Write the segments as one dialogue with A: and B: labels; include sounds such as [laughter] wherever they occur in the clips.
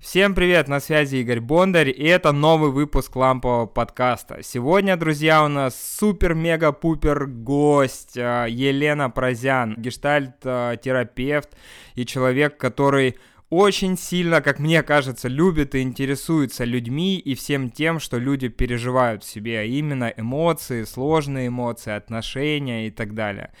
A: Всем привет, на связи Игорь Бондарь, и это новый выпуск лампового подкаста. Сегодня, друзья, у нас супер-мега-пупер гость э, Елена Прозян, гештальт-терапевт и человек, который очень сильно, как мне кажется, любит и интересуется людьми и всем тем, что люди переживают в себе, а именно эмоции, сложные эмоции, отношения и так далее.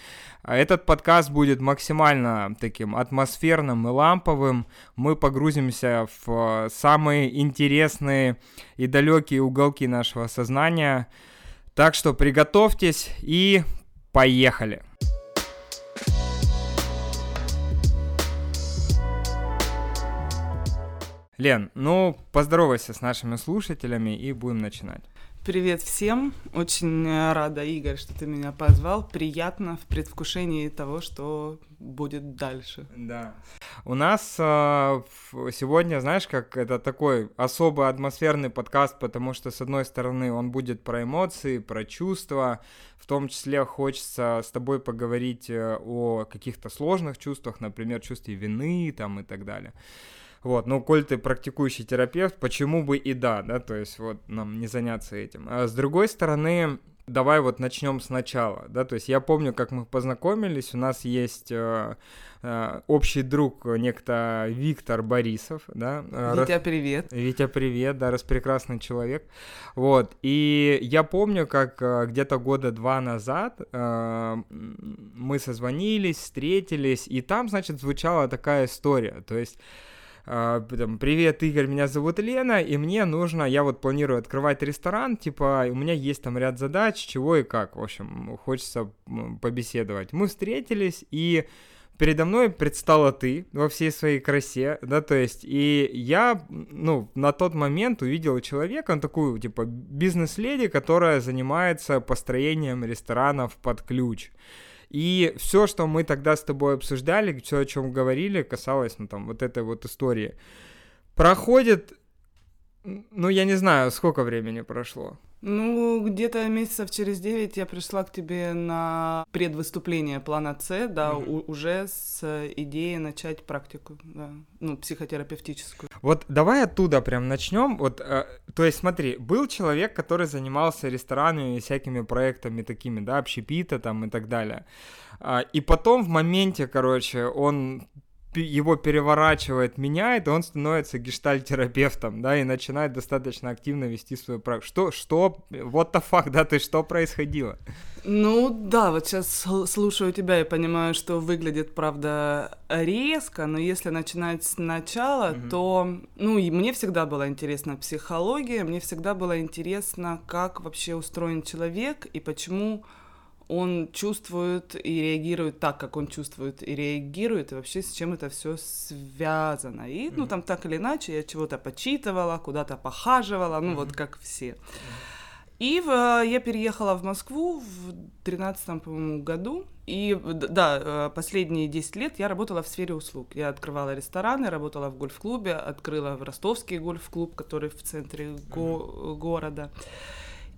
A: А этот подкаст будет максимально таким атмосферным и ламповым. Мы погрузимся в самые интересные и далекие уголки нашего сознания. Так что приготовьтесь и поехали! Лен, ну поздоровайся с нашими слушателями и будем начинать.
B: Привет всем. Очень э, рада, Игорь, что ты меня позвал. Приятно в предвкушении того, что будет дальше.
A: Да. У нас э, сегодня, знаешь, как это такой особо атмосферный подкаст, потому что, с одной стороны, он будет про эмоции, про чувства, в том числе хочется с тобой поговорить э, о каких-то сложных чувствах, например, чувстве вины там и так далее. Вот, ну, коль ты практикующий терапевт, почему бы и да, да, то есть вот нам не заняться этим. А с другой стороны, давай вот начнем сначала, да, то есть я помню, как мы познакомились, у нас есть э, э, общий друг, некто Виктор Борисов, да.
B: Э, Витя, привет.
A: Витя, привет, да, распрекрасный человек, вот, и я помню, как э, где-то года два назад э, мы созвонились, встретились, и там, значит, звучала такая история, то есть там, привет, Игорь, меня зовут Лена, и мне нужно, я вот планирую открывать ресторан, типа, у меня есть там ряд задач, чего и как, в общем, хочется побеседовать. Мы встретились, и передо мной предстала ты во всей своей красе, да, то есть, и я, ну, на тот момент увидел человека, он такую, типа, бизнес-леди, которая занимается построением ресторанов под ключ. И все, что мы тогда с тобой обсуждали, все, о чем говорили, касалось, ну, там, вот этой вот истории. Проходит, ну, я не знаю, сколько времени прошло.
B: Ну, где-то месяцев через 9 я пришла к тебе на предвыступление плана С, да, mm-hmm. у- уже с идеей начать практику, да, ну, психотерапевтическую.
A: Вот давай оттуда прям начнем. Вот, э, то есть, смотри, был человек, который занимался ресторанами и всякими проектами такими, да, общепита там и так далее. А, и потом в моменте, короче, он его переворачивает, меняет, и он становится гештальтерапевтом, да, и начинает достаточно активно вести свою практику. Что, что, what the fuck, да, ты что происходило?
B: Ну да, вот сейчас слушаю тебя и понимаю, что выглядит, правда, резко, но если начинать сначала, mm-hmm. то, ну, и мне всегда была интересна психология, мне всегда было интересно, как вообще устроен человек и почему он чувствует и реагирует так, как он чувствует и реагирует, и вообще с чем это все связано. И, mm-hmm. ну, там так или иначе я чего-то почитывала, куда-то похаживала, ну, mm-hmm. вот как все. И в, я переехала в Москву в тринадцатом, по-моему, году. И да, э, последние 10 лет я работала в сфере услуг. Я открывала рестораны, работала в гольф-клубе, открыла в ростовский гольф-клуб, который в центре го- города.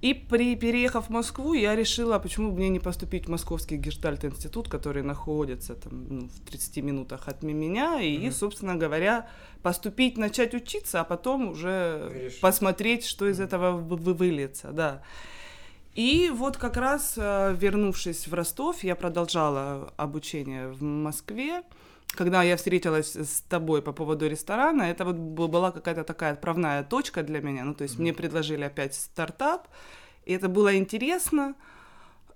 B: И при, переехав в Москву, я решила, почему бы мне не поступить в Московский гештальт-институт, который находится там, ну, в 30 минутах от меня, и, mm-hmm. собственно говоря, поступить, начать учиться, а потом уже Решить. посмотреть, что из этого вы выльется, да. И вот как раз, э, вернувшись в Ростов, я продолжала обучение в Москве, когда я встретилась с тобой по поводу ресторана, это вот была какая-то такая отправная точка для меня. Ну, то есть mm-hmm. мне предложили опять стартап, и это было интересно,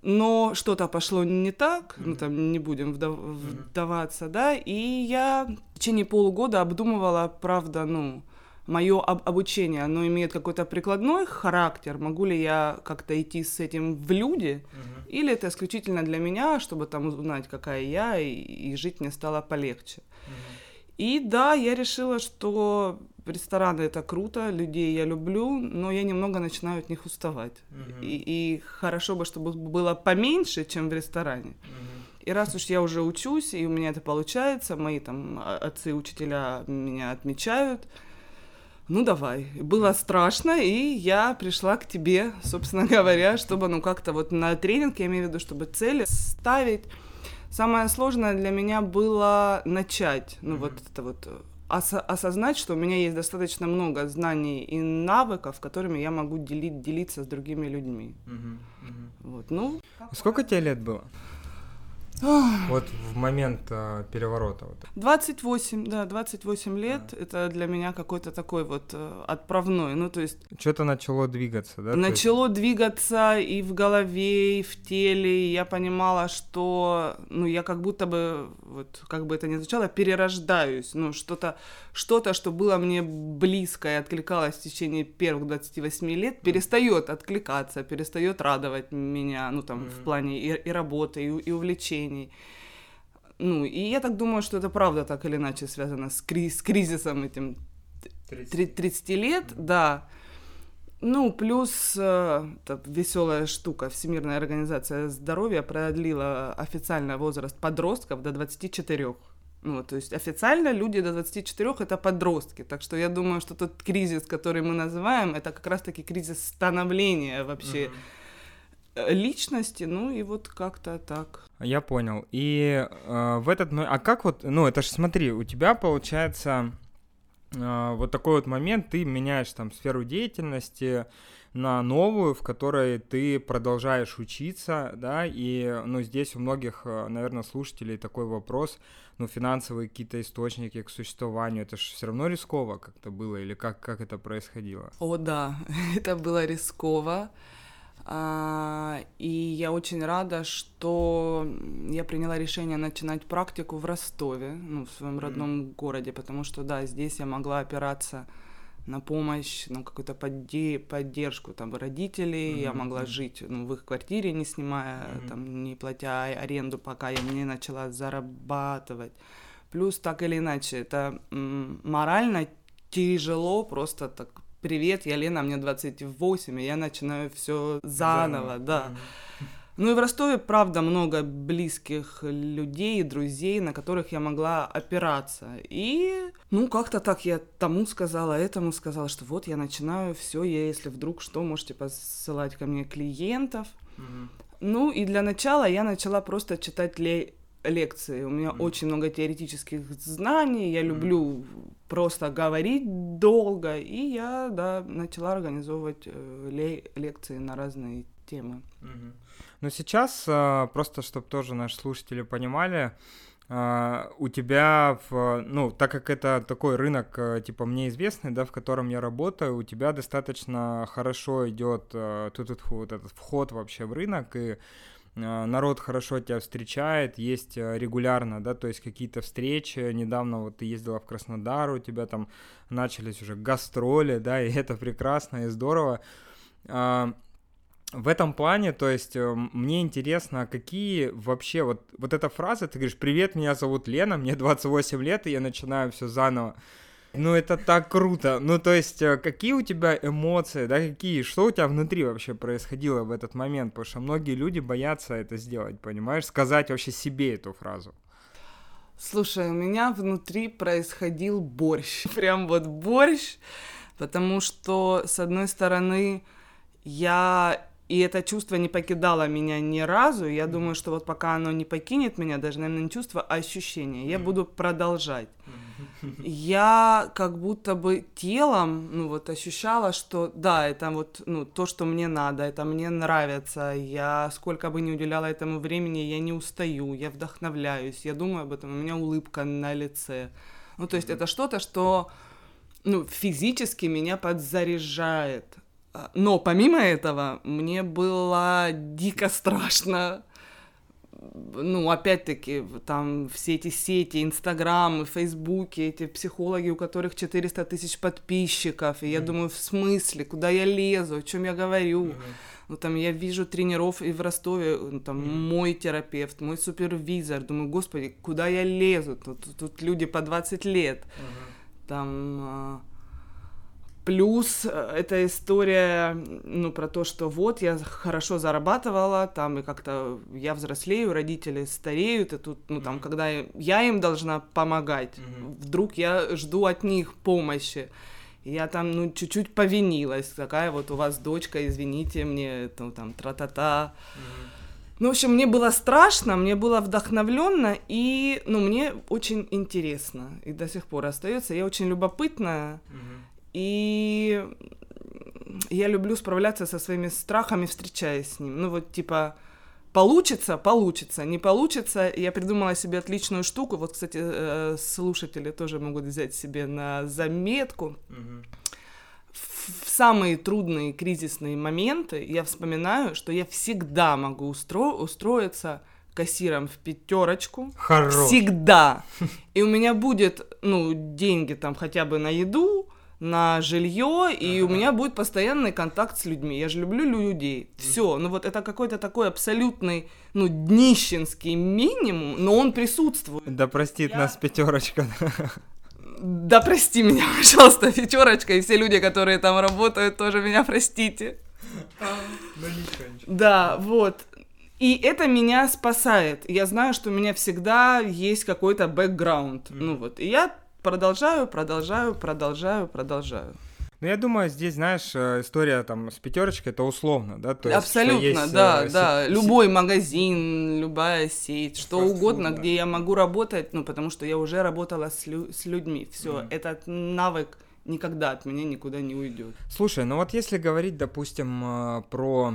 B: но что-то пошло не так, mm-hmm. ну там не будем вдав- вдаваться, да, и я в течение полугода обдумывала, правда, ну, мое об- обучение, оно имеет какой-то прикладной характер, могу ли я как-то идти с этим в люди, uh-huh. или это исключительно для меня, чтобы там узнать, какая я, и, и жить мне стало полегче. Uh-huh. И да, я решила, что рестораны это круто, людей я люблю, но я немного начинаю от них уставать. Uh-huh. И, и хорошо бы, чтобы было поменьше, чем в ресторане. Uh-huh. И раз уж я уже учусь, и у меня это получается, мои там а, отцы, учителя меня отмечают, ну давай. Было страшно, и я пришла к тебе, собственно [laughs] говоря, чтобы, ну, как-то вот на тренинг, я имею в виду, чтобы цели ставить. Самое сложное для меня было начать, ну, mm-hmm. вот это вот ос- осознать, что у меня есть достаточно много знаний и навыков, которыми я могу делить, делиться с другими людьми.
A: Угу,
B: Вот, ну.
A: Сколько тебе лет было? Вот в момент э, переворота. Вот.
B: 28, да, 28 лет, а. это для меня какой-то такой вот э, отправной, ну то есть...
A: Что-то начало двигаться, да?
B: Начало есть... двигаться и в голове, и в теле, и я понимала, что, ну я как будто бы, вот как бы это ни звучало, перерождаюсь, ну что-то, что-то, что было мне близко и откликалось в течение первых 28 лет, перестает откликаться, перестает радовать меня, ну там mm-hmm. в плане и, и работы, и, и увлечений отношений. Ну, и я так думаю, что это правда так или иначе связано с, кри- с кризисом этим 30, 30 лет, да. Ну, плюс э, веселая штука. Всемирная организация здоровья продлила официально возраст подростков до 24. Ну, то есть официально люди до 24 это подростки. Так что я думаю, что тот кризис, который мы называем, это как раз-таки кризис становления вообще. Э, личности, ну и вот как-то так.
A: Я понял. И э, в этот, а как вот, ну это же смотри, у тебя получается э, вот такой вот момент, ты меняешь там сферу деятельности на новую, в которой ты продолжаешь учиться, да, и, ну, здесь у многих, э, наверное, слушателей такой вопрос, ну, финансовые какие-то источники к существованию, это же все равно рисково как-то было, или как, как это происходило?
B: О, да, [laughs] это было рисково. А, и я очень рада, что я приняла решение начинать практику в Ростове, ну, в своем родном mm-hmm. городе, потому что, да, здесь я могла опираться на помощь, ну, какую-то подде- поддержку там родителей, mm-hmm. я могла жить ну, в их квартире, не снимая, mm-hmm. там, не платя аренду, пока я не начала зарабатывать. Плюс, так или иначе, это м- морально тяжело просто так привет, я Лена, мне 28, и я начинаю все заново, да. Ну и в Ростове, правда, много близких людей, друзей, на которых я могла опираться. И, ну, как-то так я тому сказала, этому сказала, что вот я начинаю все, я, если вдруг что, можете посылать ко мне клиентов. Mm-hmm. Ну и для начала я начала просто читать ле- лекции. У меня mm-hmm. очень много теоретических знаний, я люблю просто говорить долго, и я, да, начала организовывать э, ле- лекции на разные темы.
A: Mm-hmm. Но сейчас, э, просто чтобы тоже наши слушатели понимали, Uh, у тебя, в, ну, так как это такой рынок, uh, типа, мне известный, да, в котором я работаю, у тебя достаточно хорошо идет uh, тут, тут вот этот вход вообще в рынок, и народ хорошо тебя встречает, есть э, регулярно, да, то есть какие-то встречи, недавно вот ты ездила в Краснодар, у тебя там начались уже гастроли, да, [laughs] и это прекрасно и здорово. А, в этом плане, то есть э, мне интересно, какие вообще, вот, вот эта фраза, ты говоришь, привет, меня зовут Лена, мне 28 лет, и я начинаю все заново. Ну, это так круто. Ну, то есть, э, какие у тебя эмоции, да, какие, что у тебя внутри вообще происходило в этот момент? Потому что многие люди боятся это сделать, понимаешь, сказать вообще себе эту фразу.
B: Слушай, у меня внутри происходил борщ. [laughs] Прям вот борщ, потому что, с одной стороны, я и это чувство не покидало меня ни разу. Я думаю, что вот пока оно не покинет меня, даже, наверное, не чувство, а ощущение, я буду продолжать. Я как будто бы телом, ну вот ощущала, что да, это вот, ну, то, что мне надо, это мне нравится. Я сколько бы ни уделяла этому времени, я не устаю, я вдохновляюсь, я думаю об этом, у меня улыбка на лице. Ну, то есть это что-то, что ну, физически меня подзаряжает но помимо этого, мне было дико страшно. Ну, опять-таки, там все эти сети, Инстаграмы, Фейсбуки, эти психологи, у которых 400 тысяч подписчиков. И я mm-hmm. думаю, в смысле, куда я лезу, о чем я говорю. Mm-hmm. Ну, там я вижу тренеров и в Ростове, ну, там mm-hmm. мой терапевт, мой супервизор. Думаю, господи, куда я лезу? Тут, тут, люди по 20 лет. Mm-hmm. Там... Плюс э, эта история, ну, про то, что вот я хорошо зарабатывала, там, и как-то я взрослею, родители стареют, и тут, ну, там, когда я им должна помогать, mm-hmm. вдруг я жду от них помощи. Я там, ну, чуть-чуть повинилась, такая вот у вас дочка, извините мне, ну, там, тра-та-та. Mm-hmm. Ну, в общем, мне было страшно, мне было вдохновленно, и, ну, мне очень интересно, и до сих пор остается. Я очень любопытная, mm-hmm. И я люблю справляться со своими страхами, встречаясь с ним. Ну, вот, типа, получится, получится, не получится. Я придумала себе отличную штуку. Вот, кстати, э, слушатели тоже могут взять себе на заметку. В самые трудные кризисные моменты я вспоминаю, что я всегда могу устро устроиться кассиром в пятерочку.
A: Хорош.
B: Всегда. И у меня будет, ну, деньги там хотя бы на еду, на жилье, и ага. у меня будет постоянный контакт с людьми. Я же люблю людей. Все. Ну вот это какой-то такой абсолютный, ну, днищенский минимум, но он присутствует.
A: Да простит я... нас пятерочка.
B: Да прости меня, [laughs] пожалуйста, пятерочка, и все люди, которые там работают, тоже меня простите.
A: Ну,
B: да, вот. И это меня спасает. Я знаю, что у меня всегда есть какой-то бэкграунд. Ну вот. И я продолжаю, продолжаю, продолжаю, продолжаю.
A: Ну, я думаю, здесь, знаешь, э, история там с пятерочкой это условно, да? То
B: Абсолютно, есть, есть, да, э, да. С... Любой магазин, любая сеть, что Фастфуд, угодно, да. где я могу работать, ну, потому что я уже работала с, лю- с людьми. Все, mm. этот навык никогда от меня никуда не уйдет.
A: Слушай, ну вот если говорить, допустим, э, про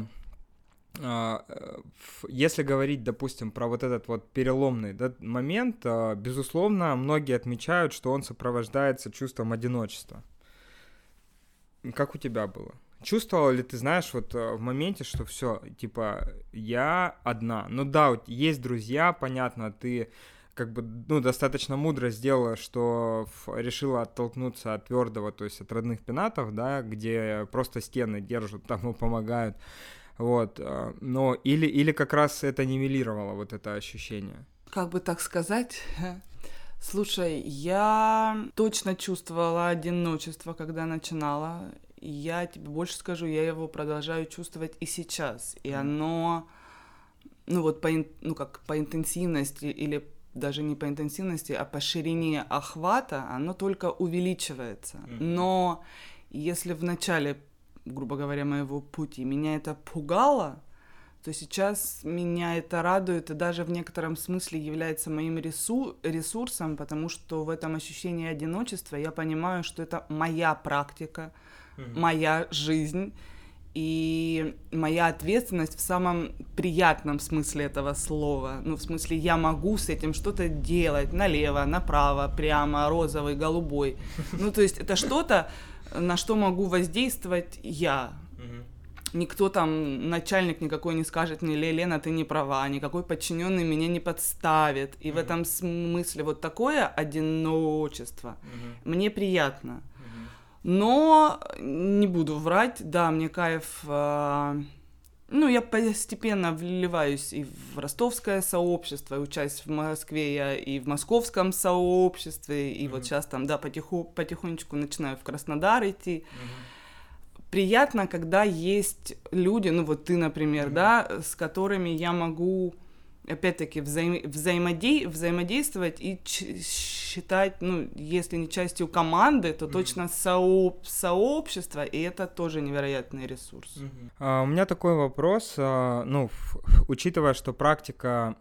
A: если говорить, допустим, про вот этот вот переломный да, момент, безусловно, многие отмечают, что он сопровождается чувством одиночества. Как у тебя было? Чувствовала ли ты, знаешь, вот э, в моменте, что все, типа, я одна. Ну да, есть друзья, понятно, ты как бы, ну, достаточно мудро сделала, что решила оттолкнуться от твердого, то есть от родных пенатов, да, где просто стены держат, [laughs] там и помогают. Вот, э, но или, или как раз это нивелировало вот это ощущение?
B: Как бы так сказать, [laughs] Слушай, я точно чувствовала одиночество, когда начинала. Я тебе больше скажу, я его продолжаю чувствовать и сейчас. И оно, ну вот по, ну как по интенсивности или даже не по интенсивности, а по ширине охвата, оно только увеличивается. Но если в начале, грубо говоря, моего пути меня это пугало, то сейчас меня это радует и даже в некотором смысле является моим ресу ресурсом, потому что в этом ощущении одиночества я понимаю, что это моя практика, mm-hmm. моя жизнь и моя ответственность в самом приятном смысле этого слова. Ну, в смысле, я могу с этим что-то делать налево, направо, прямо, розовый, голубой. Ну, то есть это что-то, на что могу воздействовать я никто там, начальник никакой не скажет мне, Лена, ты не права, никакой подчиненный меня не подставит. И mm-hmm. в этом смысле вот такое одиночество mm-hmm. мне приятно. Mm-hmm. Но не буду врать, да, мне кайф... Э, ну, я постепенно вливаюсь и в ростовское сообщество, и учась в Москве я и в московском сообществе, и mm-hmm. вот сейчас там, да, потиху, потихонечку начинаю в Краснодар идти. Mm-hmm приятно, когда есть люди, ну вот ты, например, mm-hmm. да, с которыми я могу опять-таки взаим... взаимодей... взаимодействовать и считать, ну, если не частью команды, то mm-hmm. точно сооб... сообщества, и это тоже невероятный ресурс.
A: Mm-hmm. А, у меня такой вопрос, а, ну, в... учитывая, что практика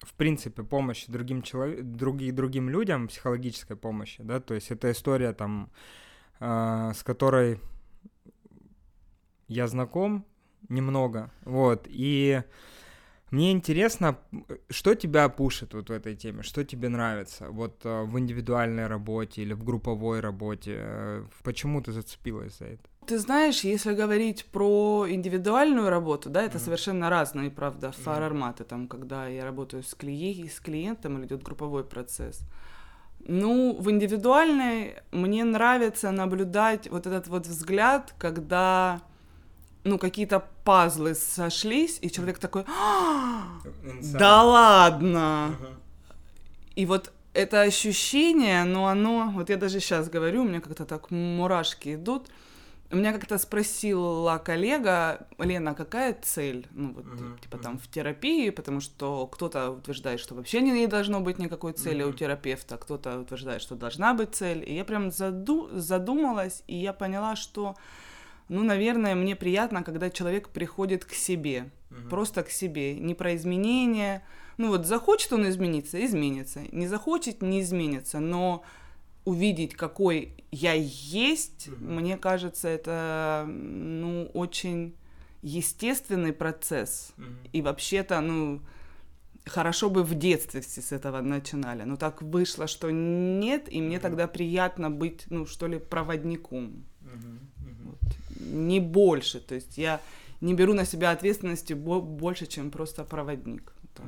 A: в принципе, помощи другим, человек, другим, другим людям, психологической помощи, да, то есть это история там, э, с которой я знаком немного, вот, и мне интересно, что тебя пушит вот в этой теме, что тебе нравится, вот э, в индивидуальной работе или в групповой работе, э, почему ты зацепилась за это?
B: Ты знаешь, если говорить про индивидуальную работу, да, это mm-hmm. совершенно разные, правда, фар-арматы, там, когда я работаю с, клией, с клиентом или идет групповой процесс. Ну, в индивидуальной мне нравится наблюдать вот этот вот взгляд, когда ну, какие-то пазлы сошлись, и человек такой, «А, да ладно. И вот это ощущение, ну, оно, вот я даже сейчас говорю, у меня как-то так мурашки идут. У меня как-то спросила коллега, Лена, какая цель, ну, вот, uh-huh, типа, uh-huh. там, в терапии, потому что кто-то утверждает, что вообще не должно быть никакой цели uh-huh. у терапевта, кто-то утверждает, что должна быть цель, и я прям заду- задумалась, и я поняла, что Ну, наверное, мне приятно, когда человек приходит к себе, угу. просто к себе, не про изменения. Ну вот захочет он измениться, изменится, не захочет, не изменится, но увидеть, какой я есть, угу. мне кажется, это ну очень естественный процесс. Угу. И вообще-то, ну хорошо бы в детстве все с этого начинали. Но так вышло, что нет, и мне угу. тогда приятно быть, ну что ли, проводником. Угу не больше. То есть я не беру на себя ответственности больше, чем просто проводник. Так.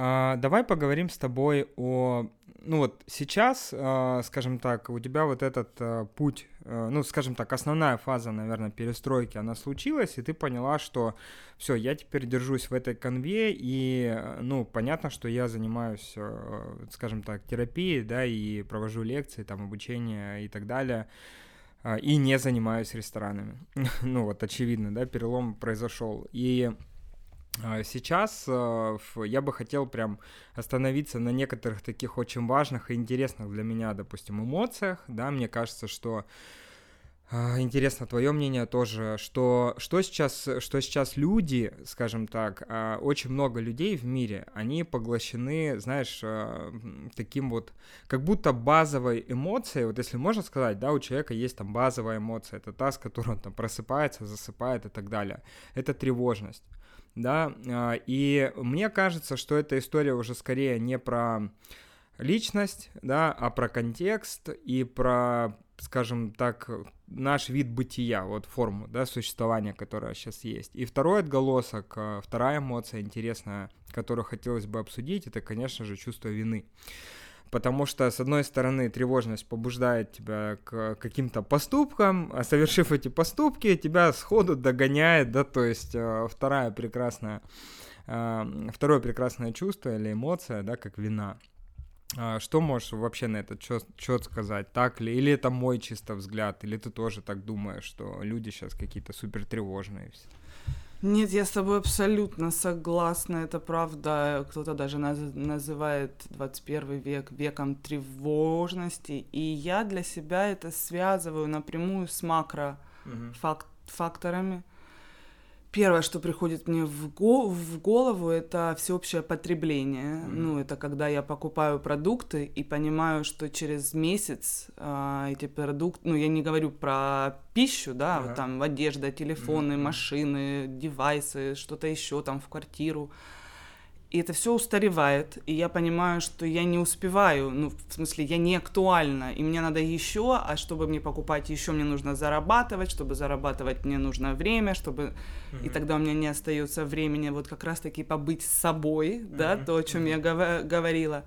A: А, давай поговорим с тобой о... Ну вот сейчас, а, скажем так, у тебя вот этот а, путь, ну, скажем так, основная фаза, наверное, перестройки, она случилась, и ты поняла, что все, я теперь держусь в этой конве, и, ну, понятно, что я занимаюсь, скажем так, терапией, да, и провожу лекции, там, обучение и так далее. А, и не занимаюсь ресторанами. [laughs] ну вот, очевидно, да, перелом произошел. И а, Сейчас а, я бы хотел прям остановиться на некоторых таких очень важных и интересных для меня, допустим, эмоциях. Да, мне кажется, что интересно твое мнение тоже, что, что, сейчас, что сейчас люди, скажем так, а, очень много людей в мире, они поглощены, знаешь, а, таким вот, как будто базовой эмоцией, вот если можно сказать, да, у человека есть там базовая эмоция, это та, с которой он там просыпается, засыпает и так далее, это тревожность, да, и мне кажется, что эта история уже скорее не про личность, да, а про контекст и про скажем так, наш вид бытия, вот форму, да, существования, которая сейчас есть. И второй отголосок, э, вторая эмоция интересная, которую хотелось бы обсудить, это, конечно же, чувство вины. Потому что, с одной стороны, тревожность побуждает тебя к каким-то поступкам, а совершив эти поступки, тебя сходу догоняет, да, то есть э, вторая прекрасная, э, второе прекрасное чувство или эмоция, да, как вина. А, что можешь вообще на этот счет сказать? Так ли? Или это мой чисто взгляд? Или ты тоже так думаешь, что люди сейчас какие-то супер тревожные?
B: Нет, я с тобой абсолютно согласна, это правда. Кто-то даже наз- называет 21 век веком тревожности, и я для себя это связываю напрямую с макрофакторами. Угу. Первое, что приходит мне в, го в голову, это всеобщее потребление. Mm-hmm. Ну, это когда я покупаю продукты и понимаю, что через месяц а, эти продукты, ну, я не говорю про пищу, да, uh-huh. вот там одежда, телефоны, mm-hmm. машины, девайсы, что-то еще там в квартиру и это все устаревает, и я понимаю, что я не успеваю, ну, в смысле, я не актуальна, и мне надо еще, а чтобы мне покупать еще, мне нужно зарабатывать, чтобы зарабатывать, мне нужно время, чтобы... Mm-hmm. И тогда у меня не остается времени вот как раз-таки побыть с собой, mm-hmm. да, то, о чем mm-hmm. я гов- говорила.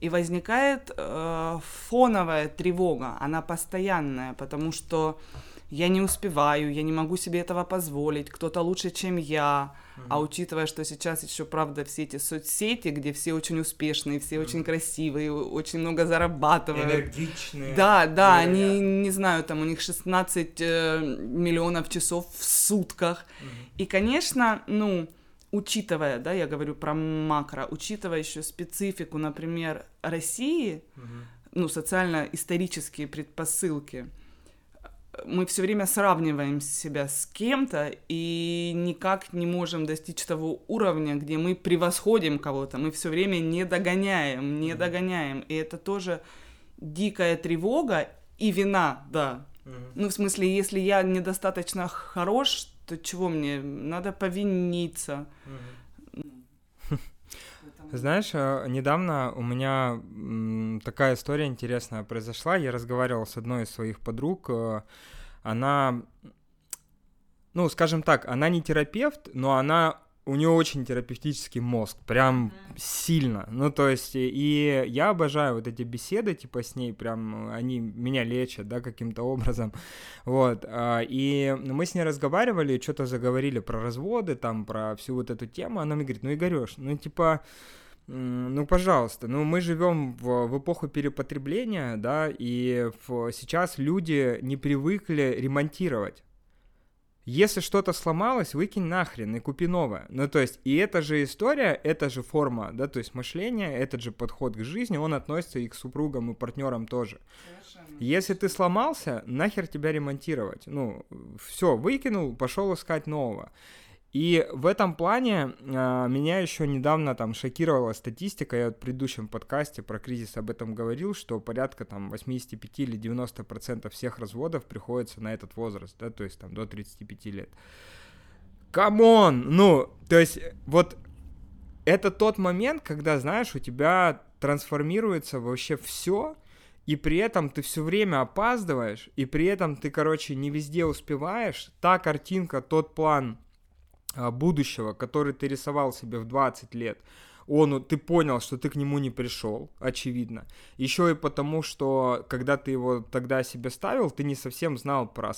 B: И возникает э, фоновая тревога, она постоянная, потому что я не успеваю, я не могу себе этого позволить, кто-то лучше, чем я. Mm-hmm. А учитывая, что сейчас еще, правда, все эти соцсети, где все очень успешные, все mm-hmm. очень красивые, очень много зарабатывают.
A: Энергичные.
B: Да, да, они, не знаю, там у них 16 э, миллионов часов в сутках. Mm-hmm. И, конечно, ну, учитывая, да, я говорю про макро, учитывая еще специфику, например, России, mm-hmm. ну, социально-исторические предпосылки, мы все время сравниваем себя с кем-то и никак не можем достичь того уровня, где мы превосходим кого-то. Мы все время не догоняем, не догоняем. И это тоже дикая тревога и вина, да. Ну, в смысле, если я недостаточно хорош, то чего мне? Надо повиниться.
A: Знаешь, э, недавно у меня такая история интересная произошла. Я разговаривал с одной из своих подруг. Э, она, ну, скажем так, она не терапевт, но она у нее очень терапевтический мозг, прям сильно. Ну, то есть, и я обожаю вот эти беседы, типа, с ней, прям, они меня лечат, да, каким-то образом, вот. А, и мы с ней разговаривали, что-то заговорили про разводы, там, про всю вот эту тему, она мне говорит, ну, Игорёш, ну, типа, ну, пожалуйста, ну мы живем в, в эпоху перепотребления, да, и в, сейчас люди не привыкли ремонтировать. Если что-то сломалось, выкинь нахрен и купи новое. Ну, то есть, и эта же история, эта же форма, да, то есть мышление, этот же подход к жизни, он относится и к супругам, и партнерам тоже. Совершенно. Если ты сломался, нахер тебя ремонтировать? Ну, все, выкинул, пошел искать нового. И в этом плане э, меня еще недавно там шокировала статистика, я в предыдущем подкасте про кризис об этом говорил, что порядка там 85 или 90 процентов всех разводов приходится на этот возраст, да, то есть там до 35 лет. Come on! Ну, то есть вот это тот момент, когда, знаешь, у тебя трансформируется вообще все, и при этом ты все время опаздываешь, и при этом ты, короче, не везде успеваешь, та картинка, тот план, будущего, который ты рисовал себе в 20 лет, он, ты понял, что ты к нему не пришел, очевидно. Еще и потому, что когда ты его тогда себе ставил, ты не совсем знал про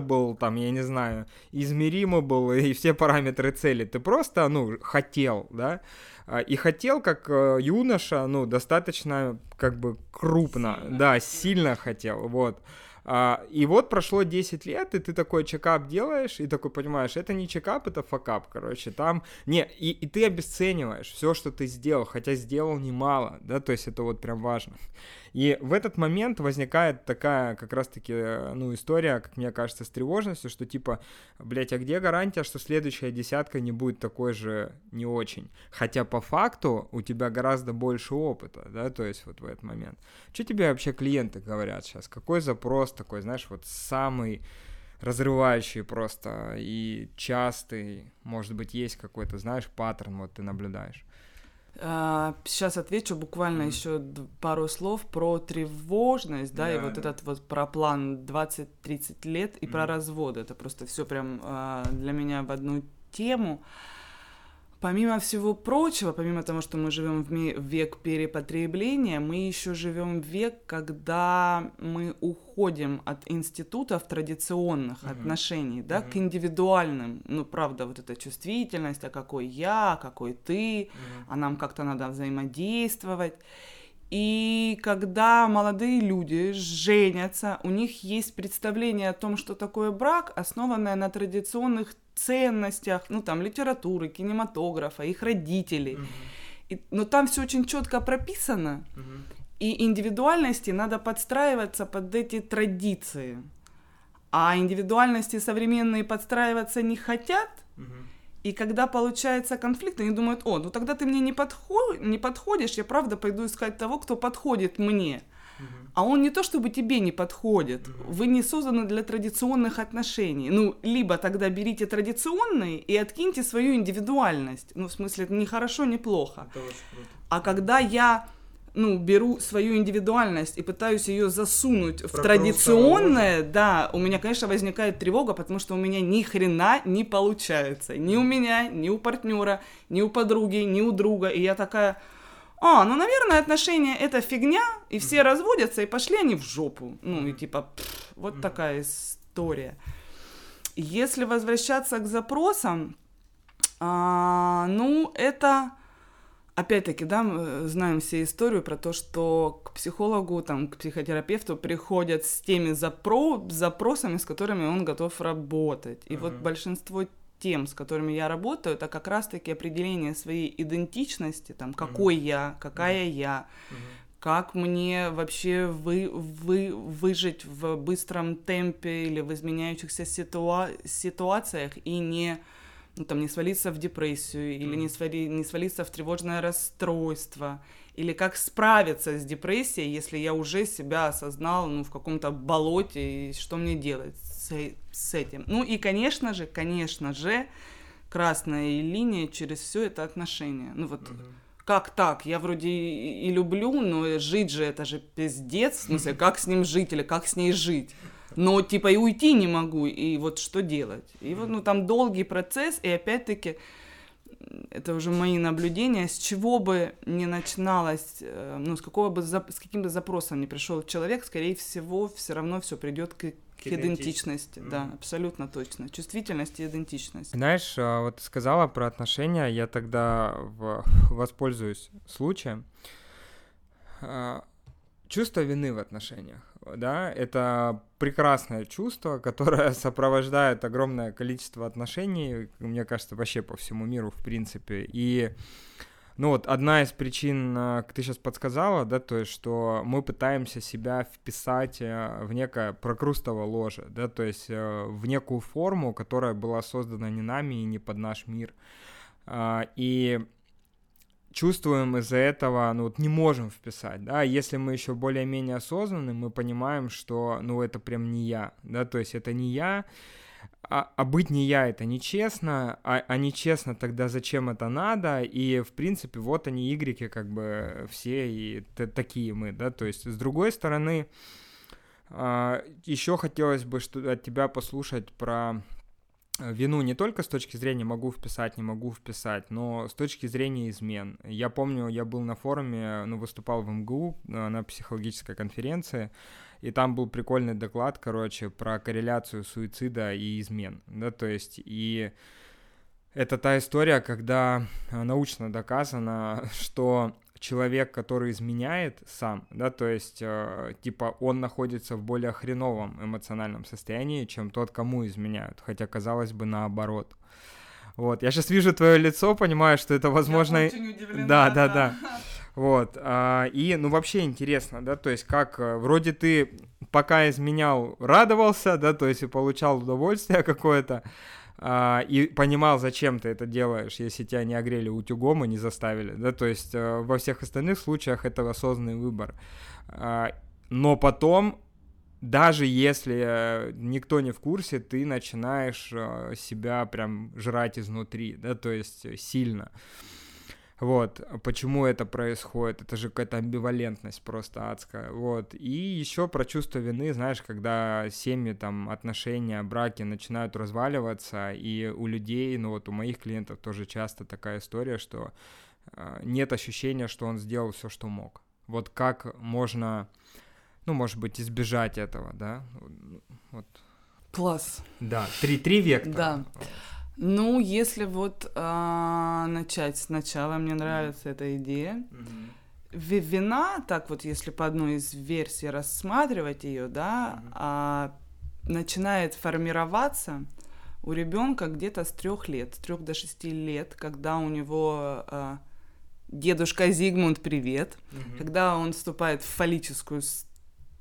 A: был, там, я не знаю, измеримо был и все параметры цели. Ты просто, ну, хотел, да, а, и хотел, как э, юноша, ну, достаточно, как бы, крупно, да, сильно хотел, вот. А, и вот прошло 10 лет, и ты такой чекап делаешь, и такой понимаешь, это не чекап, это факап, короче, там... Не, и, и ты обесцениваешь все, что ты сделал, хотя сделал немало, да, то есть это вот прям важно. И в этот момент возникает такая как раз-таки, э, ну, история, как мне кажется, с тревожностью, что типа, блядь, а где гарантия, что следующая десятка не будет такой же не очень? Хотя по факту у тебя гораздо больше опыта, да, то есть вот в этот момент. Что тебе вообще клиенты говорят сейчас? Какой запрос такой, знаешь, вот самый разрывающий просто и частый, может быть, есть какой-то, знаешь, паттерн, вот ты наблюдаешь?
B: Сейчас а, отвечу буквально mm-hmm. еще пару слов про тревожность, да, да и вот этот вот про план 20-30 лет и mm-hmm. про разводы. Это просто все прям а, для меня в одну тему. Помимо всего прочего, помимо того, что мы живем в век перепотребления, мы еще живем в век, когда мы уходим от институтов традиционных uh-huh. отношений, да, uh-huh. к индивидуальным. Ну, правда, вот эта чувствительность, а какой я, какой ты, uh-huh. а нам как-то надо взаимодействовать. И когда молодые люди женятся, у них есть представление о том, что такое брак, основанное на традиционных ценностях, ну там литературы, кинематографа, их родителей. Угу. И, но там все очень четко прописано, угу. и индивидуальности надо подстраиваться под эти традиции. А индивидуальности современные подстраиваться не хотят. Угу. И когда получается конфликт, они думают, о, ну тогда ты мне не, подход... не подходишь, я правда пойду искать того, кто подходит мне а он не то чтобы тебе не подходит, вы не созданы для традиционных отношений. Ну, либо тогда берите традиционные и откиньте свою индивидуальность. Ну, в смысле, это не хорошо, не плохо. А когда я ну, беру свою индивидуальность и пытаюсь ее засунуть Про в традиционное, да, у меня, конечно, возникает тревога, потому что у меня ни хрена не получается. Ни у меня, ни у партнера, ни у подруги, ни у друга. И я такая, а, ну, наверное, отношения это фигня, и все разводятся, и пошли они в жопу. Ну, и типа, пфф, вот такая история. Если возвращаться к запросам, а, ну, это, опять-таки, да, мы знаем все историю про то, что к психологу, там, к психотерапевту приходят с теми запро- запросами, с которыми он готов работать. И uh-huh. вот большинство тем, с которыми я работаю, это как раз-таки определение своей идентичности, там, какой mm-hmm. я, какая mm-hmm. я, mm-hmm. как мне вообще вы, вы, выжить в быстром темпе или в изменяющихся ситуа- ситуациях и не ну, там, не свалиться в депрессию, mm-hmm. или не, свали, не свалиться в тревожное расстройство, или как справиться с депрессией, если я уже себя осознал ну, в каком-то болоте, и что мне делать с, с этим. Ну и, конечно же, конечно же, красная линия через все это отношение. Ну вот угу. как так? Я вроде и, и люблю, но жить же это же пиздец. В смысле, [laughs] как с ним жить или как с ней жить? [laughs] Но типа и уйти не могу, и вот что делать? И вот, ну, там долгий процесс, и опять-таки, это уже мои наблюдения, с чего бы не начиналось, э, ну, с какого бы, с каким бы запросом не пришел человек, скорее всего, все равно все придет к, к идентичности, mm-hmm. да, абсолютно точно. Чувствительность и идентичность.
A: Знаешь, а, вот ты сказала про отношения, я тогда в... [laughs] воспользуюсь случаем. А, чувство вины в отношениях. да, это прекрасное чувство, [laughs] которое сопровождает огромное количество отношений, мне кажется, вообще по всему миру, в принципе. И ну вот одна из причин, э, ты сейчас подсказала, да, то есть, что мы пытаемся себя вписать э, в некое прокрустово ложе, да, то есть э, в некую форму, которая была создана не нами и не под наш мир. А, и чувствуем из-за этого, ну вот не можем вписать, да, если мы еще более-менее осознанны, мы понимаем, что, ну это прям не я, да, то есть это не я, а, а быть не я это нечестно, а, а нечестно тогда зачем это надо, и в принципе вот они игреки как бы все и т- такие мы, да, то есть с другой стороны, а, еще хотелось бы что от тебя послушать про вину не только с точки зрения могу вписать, не могу вписать, но с точки зрения измен. Я помню, я был на форуме, ну, выступал в МГУ э, на психологической конференции, и там был прикольный доклад, короче, про корреляцию суицида и измен, да, то есть, и это та история, когда э, научно доказано, [laughs] что человек, который изменяет сам, да, то есть, э, типа, он находится в более хреновом эмоциональном состоянии, чем тот, кому изменяют, хотя, казалось бы, наоборот. Вот, я сейчас вижу твое лицо, понимаю, что это возможно...
B: Я очень удивлена,
A: да, да, да. да. [laughs] Вот, а, и, ну, вообще интересно, да, то есть как, э, вроде ты пока изменял, радовался, да, то есть и получал удовольствие [laughs] какое-то, а, и понимал, зачем ты это делаешь, если тебя не огрели утюгом и не заставили, да, то есть а, во всех остальных случаях это осознанный выбор. А, но потом, даже если э, никто не в курсе, ты начинаешь себя прям жрать изнутри, да, то есть сильно. Вот, почему это происходит, это же какая-то амбивалентность просто адская, вот. И еще про чувство вины, знаешь, когда семьи, там, отношения, браки начинают разваливаться, и у людей, ну вот у моих клиентов тоже часто такая история, что э, нет ощущения, что он сделал все, что мог. Вот как можно, ну, может быть, избежать этого, да? Вот.
B: Класс.
A: Да, три, три вектора.
B: Да. Ну, если вот а, начать сначала, мне нравится mm-hmm. эта идея. Mm-hmm. Вина, так вот, если по одной из версий рассматривать ее, да, mm-hmm. а, начинает формироваться у ребенка где-то с трех лет, с трех до шести лет, когда у него а, дедушка Зигмунд, привет, mm-hmm. когда он вступает в фаллическую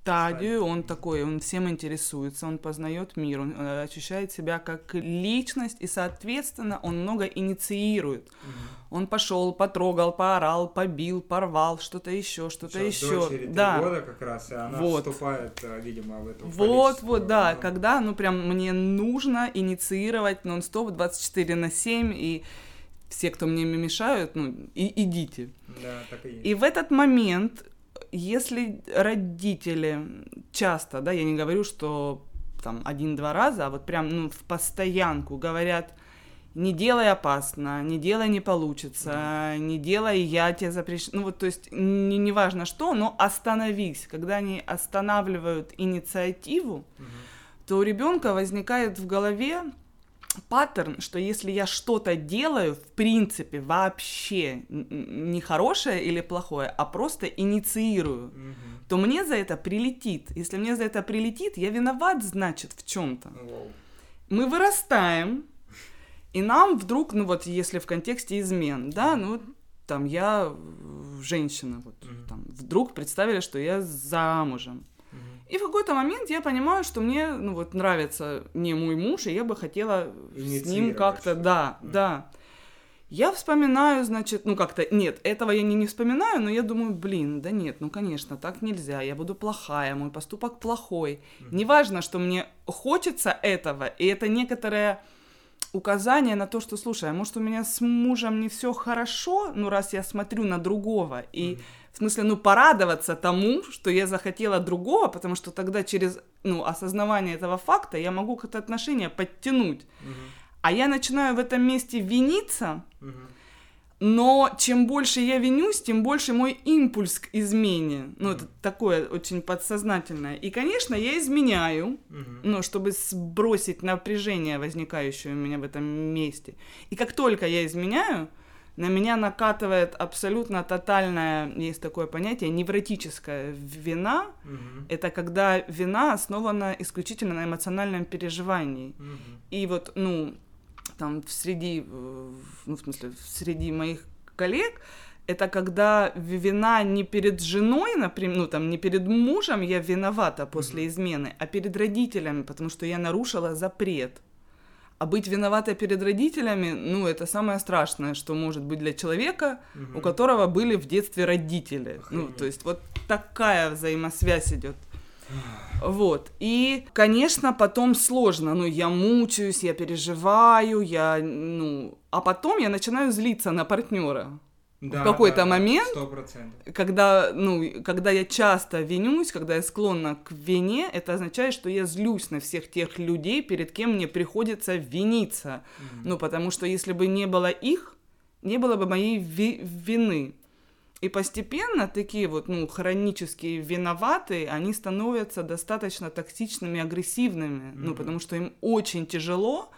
B: стадию, он такой, он всем интересуется, он познает мир, он э, ощущает себя как личность, и, соответственно, он много инициирует. Угу. Он пошел, потрогал, поорал, побил, порвал, что-то еще, что-то еще.
A: Да. года как раз, и она вот. вступает, э, видимо, в эту
B: Вот, вот, да, когда, ну, прям мне нужно инициировать нон-стоп 24 на 7, и все, кто мне мешают, ну, и идите.
A: Да, так и есть.
B: И в этот момент если родители часто, да, я не говорю, что там один-два раза, а вот прям, ну, в постоянку говорят, не делай опасно, не делай не получится, mm. не делай я тебе запрещаю. Ну вот, то есть, не, не важно что, но остановись. Когда они останавливают инициативу, mm-hmm. то у ребенка возникает в голове паттерн, что если я что-то делаю, в принципе, вообще не хорошее или плохое, а просто инициирую, угу. то мне за это прилетит. Если мне за это прилетит, я виноват, значит, в чем-то. Мы вырастаем, и нам вдруг, ну вот, если в контексте измен, да, ну там я женщина, вот, угу. там, вдруг представили, что я замужем. И в какой-то момент я понимаю, что мне, ну вот, нравится не мой муж, и я бы хотела с ним как-то, да, mm. да. Я вспоминаю, значит, ну как-то, нет, этого я не, не вспоминаю, но я думаю, блин, да нет, ну конечно, так нельзя, я буду плохая, мой поступок плохой. Mm-hmm. Неважно, что мне хочется этого, и это некоторое указание на то, что, слушай, а может у меня с мужем не все хорошо, ну раз я смотрю на другого, и mm-hmm в смысле, ну, порадоваться тому, что я захотела другого, потому что тогда через, ну, осознавание этого факта я могу какое-то отношение подтянуть. Угу. А я начинаю в этом месте виниться, угу. но чем больше я винюсь, тем больше мой импульс к измене. Ну, угу. это такое очень подсознательное. И, конечно, я изменяю, угу. ну, чтобы сбросить напряжение, возникающее у меня в этом месте. И как только я изменяю, на меня накатывает абсолютно тотальное, есть такое понятие, невротическая вина. Угу. Это когда вина основана исключительно на эмоциональном переживании. Угу. И вот, ну, там, среди, ну, в смысле, среди моих коллег, это когда вина не перед женой, например, ну там не перед мужем я виновата после mm-hmm. измены, а перед родителями, потому что я нарушила запрет. А быть виноватой перед родителями, ну, это самое страшное, что может быть для человека, угу. у которого были в детстве родители. Охренеть. Ну, то есть вот такая взаимосвязь идет. Вот. И, конечно, потом сложно. Ну, я мучаюсь, я переживаю, я, ну... А потом я начинаю злиться на партнера да, в какой-то да, момент, 100%. когда, ну, когда я часто винюсь, когда я склонна к вине, это означает, что я злюсь на всех тех людей, перед кем мне приходится виниться. Mm-hmm. Ну, потому что если бы не было их, не было бы моей ви- вины. И постепенно такие вот, ну, хронические виноватые, они становятся достаточно токсичными, агрессивными, mm-hmm. ну, потому что им очень тяжело,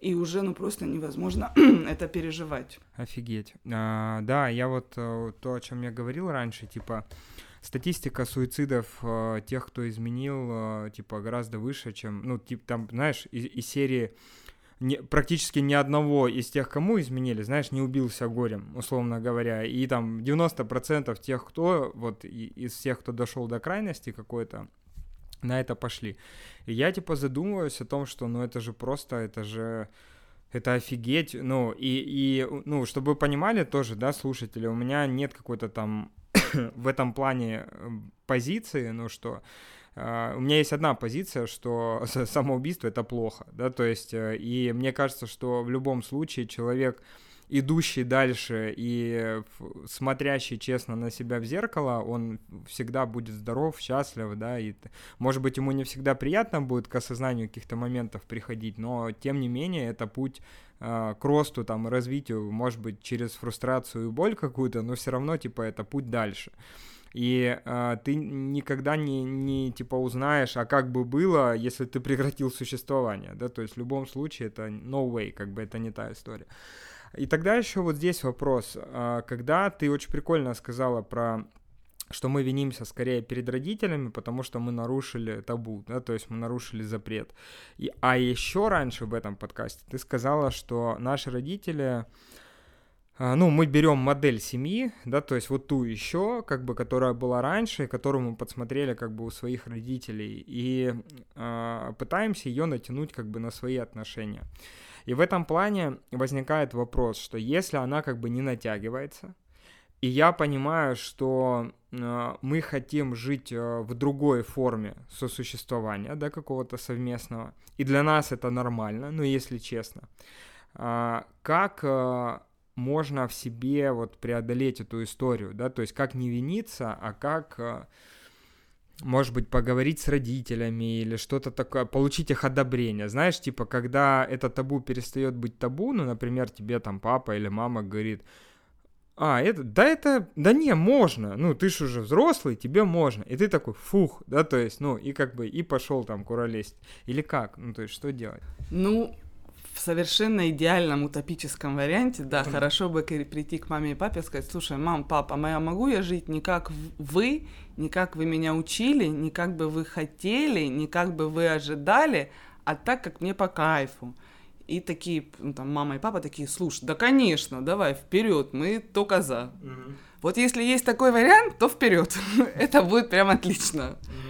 B: и уже, ну, просто невозможно [clears throat] это переживать.
A: Офигеть. А, да, я вот э, то, о чем я говорил раньше, типа, статистика суицидов э, тех, кто изменил, э, типа, гораздо выше, чем, ну, типа, там, знаешь, из, из серии не, практически ни одного из тех, кому изменили, знаешь, не убился горем, условно говоря. И там 90% тех, кто, вот, из всех, кто дошел до крайности какой-то, на это пошли. И я типа задумываюсь о том, что ну это же просто, это же это офигеть, ну, и, и, ну, чтобы вы понимали тоже, да, слушатели, у меня нет какой-то там [coughs] в этом плане э, позиции, ну, что Uh, у меня есть одна позиция, что [laughs] самоубийство это плохо, да, то есть, uh, и мне кажется, что в любом случае человек, идущий дальше и смотрящий честно на себя в зеркало, он всегда будет здоров, счастлив, да, и, может быть, ему не всегда приятно будет к осознанию каких-то моментов приходить, но, тем не менее, это путь э, к росту, там, развитию, может быть, через фрустрацию и боль какую-то, но все равно, типа, это путь дальше. И э, ты никогда не, не, типа, узнаешь, а как бы было, если ты прекратил существование, да, то есть в любом случае это no way, как бы это не та история. И тогда еще вот здесь вопрос. А, когда ты очень прикольно сказала про что мы винимся скорее перед родителями, потому что мы нарушили табу, да, то есть мы нарушили запрет. И, а еще раньше в этом подкасте ты сказала, что наши родители, а, ну, мы берем модель семьи, да, то есть вот ту еще, как бы, которая была раньше, которую мы подсмотрели, как бы, у своих родителей, и э, пытаемся ее натянуть, как бы, на свои отношения. И в этом плане возникает вопрос, что если она как бы не натягивается, и я понимаю, что э, мы хотим жить э, в другой форме сосуществования, да, какого-то совместного, и для нас это нормально, ну, если честно, э, как э, можно в себе вот преодолеть эту историю, да, то есть как не виниться, а как... Э, может быть, поговорить с родителями или что-то такое, получить их одобрение. Знаешь, типа, когда это табу перестает быть табу, ну, например, тебе там папа или мама говорит, а, это, да это, да не, можно, ну, ты же уже взрослый, тебе можно. И ты такой, фух, да, то есть, ну, и как бы, и пошел там куролезть. Или как? Ну, то есть, что делать?
B: Ну, в совершенно идеальном утопическом варианте, да, mm-hmm. хорошо бы прийти к маме и папе и сказать, слушай, мам, папа, а могу я жить не как вы, не как вы меня учили, не как бы вы хотели, не как бы вы ожидали, а так, как мне по кайфу. И такие, ну, там, мама и папа такие, слушай, да, конечно, давай, вперед, мы только за. Mm-hmm. Вот если есть такой вариант, то вперед. [laughs] Это будет прям отлично. Mm-hmm.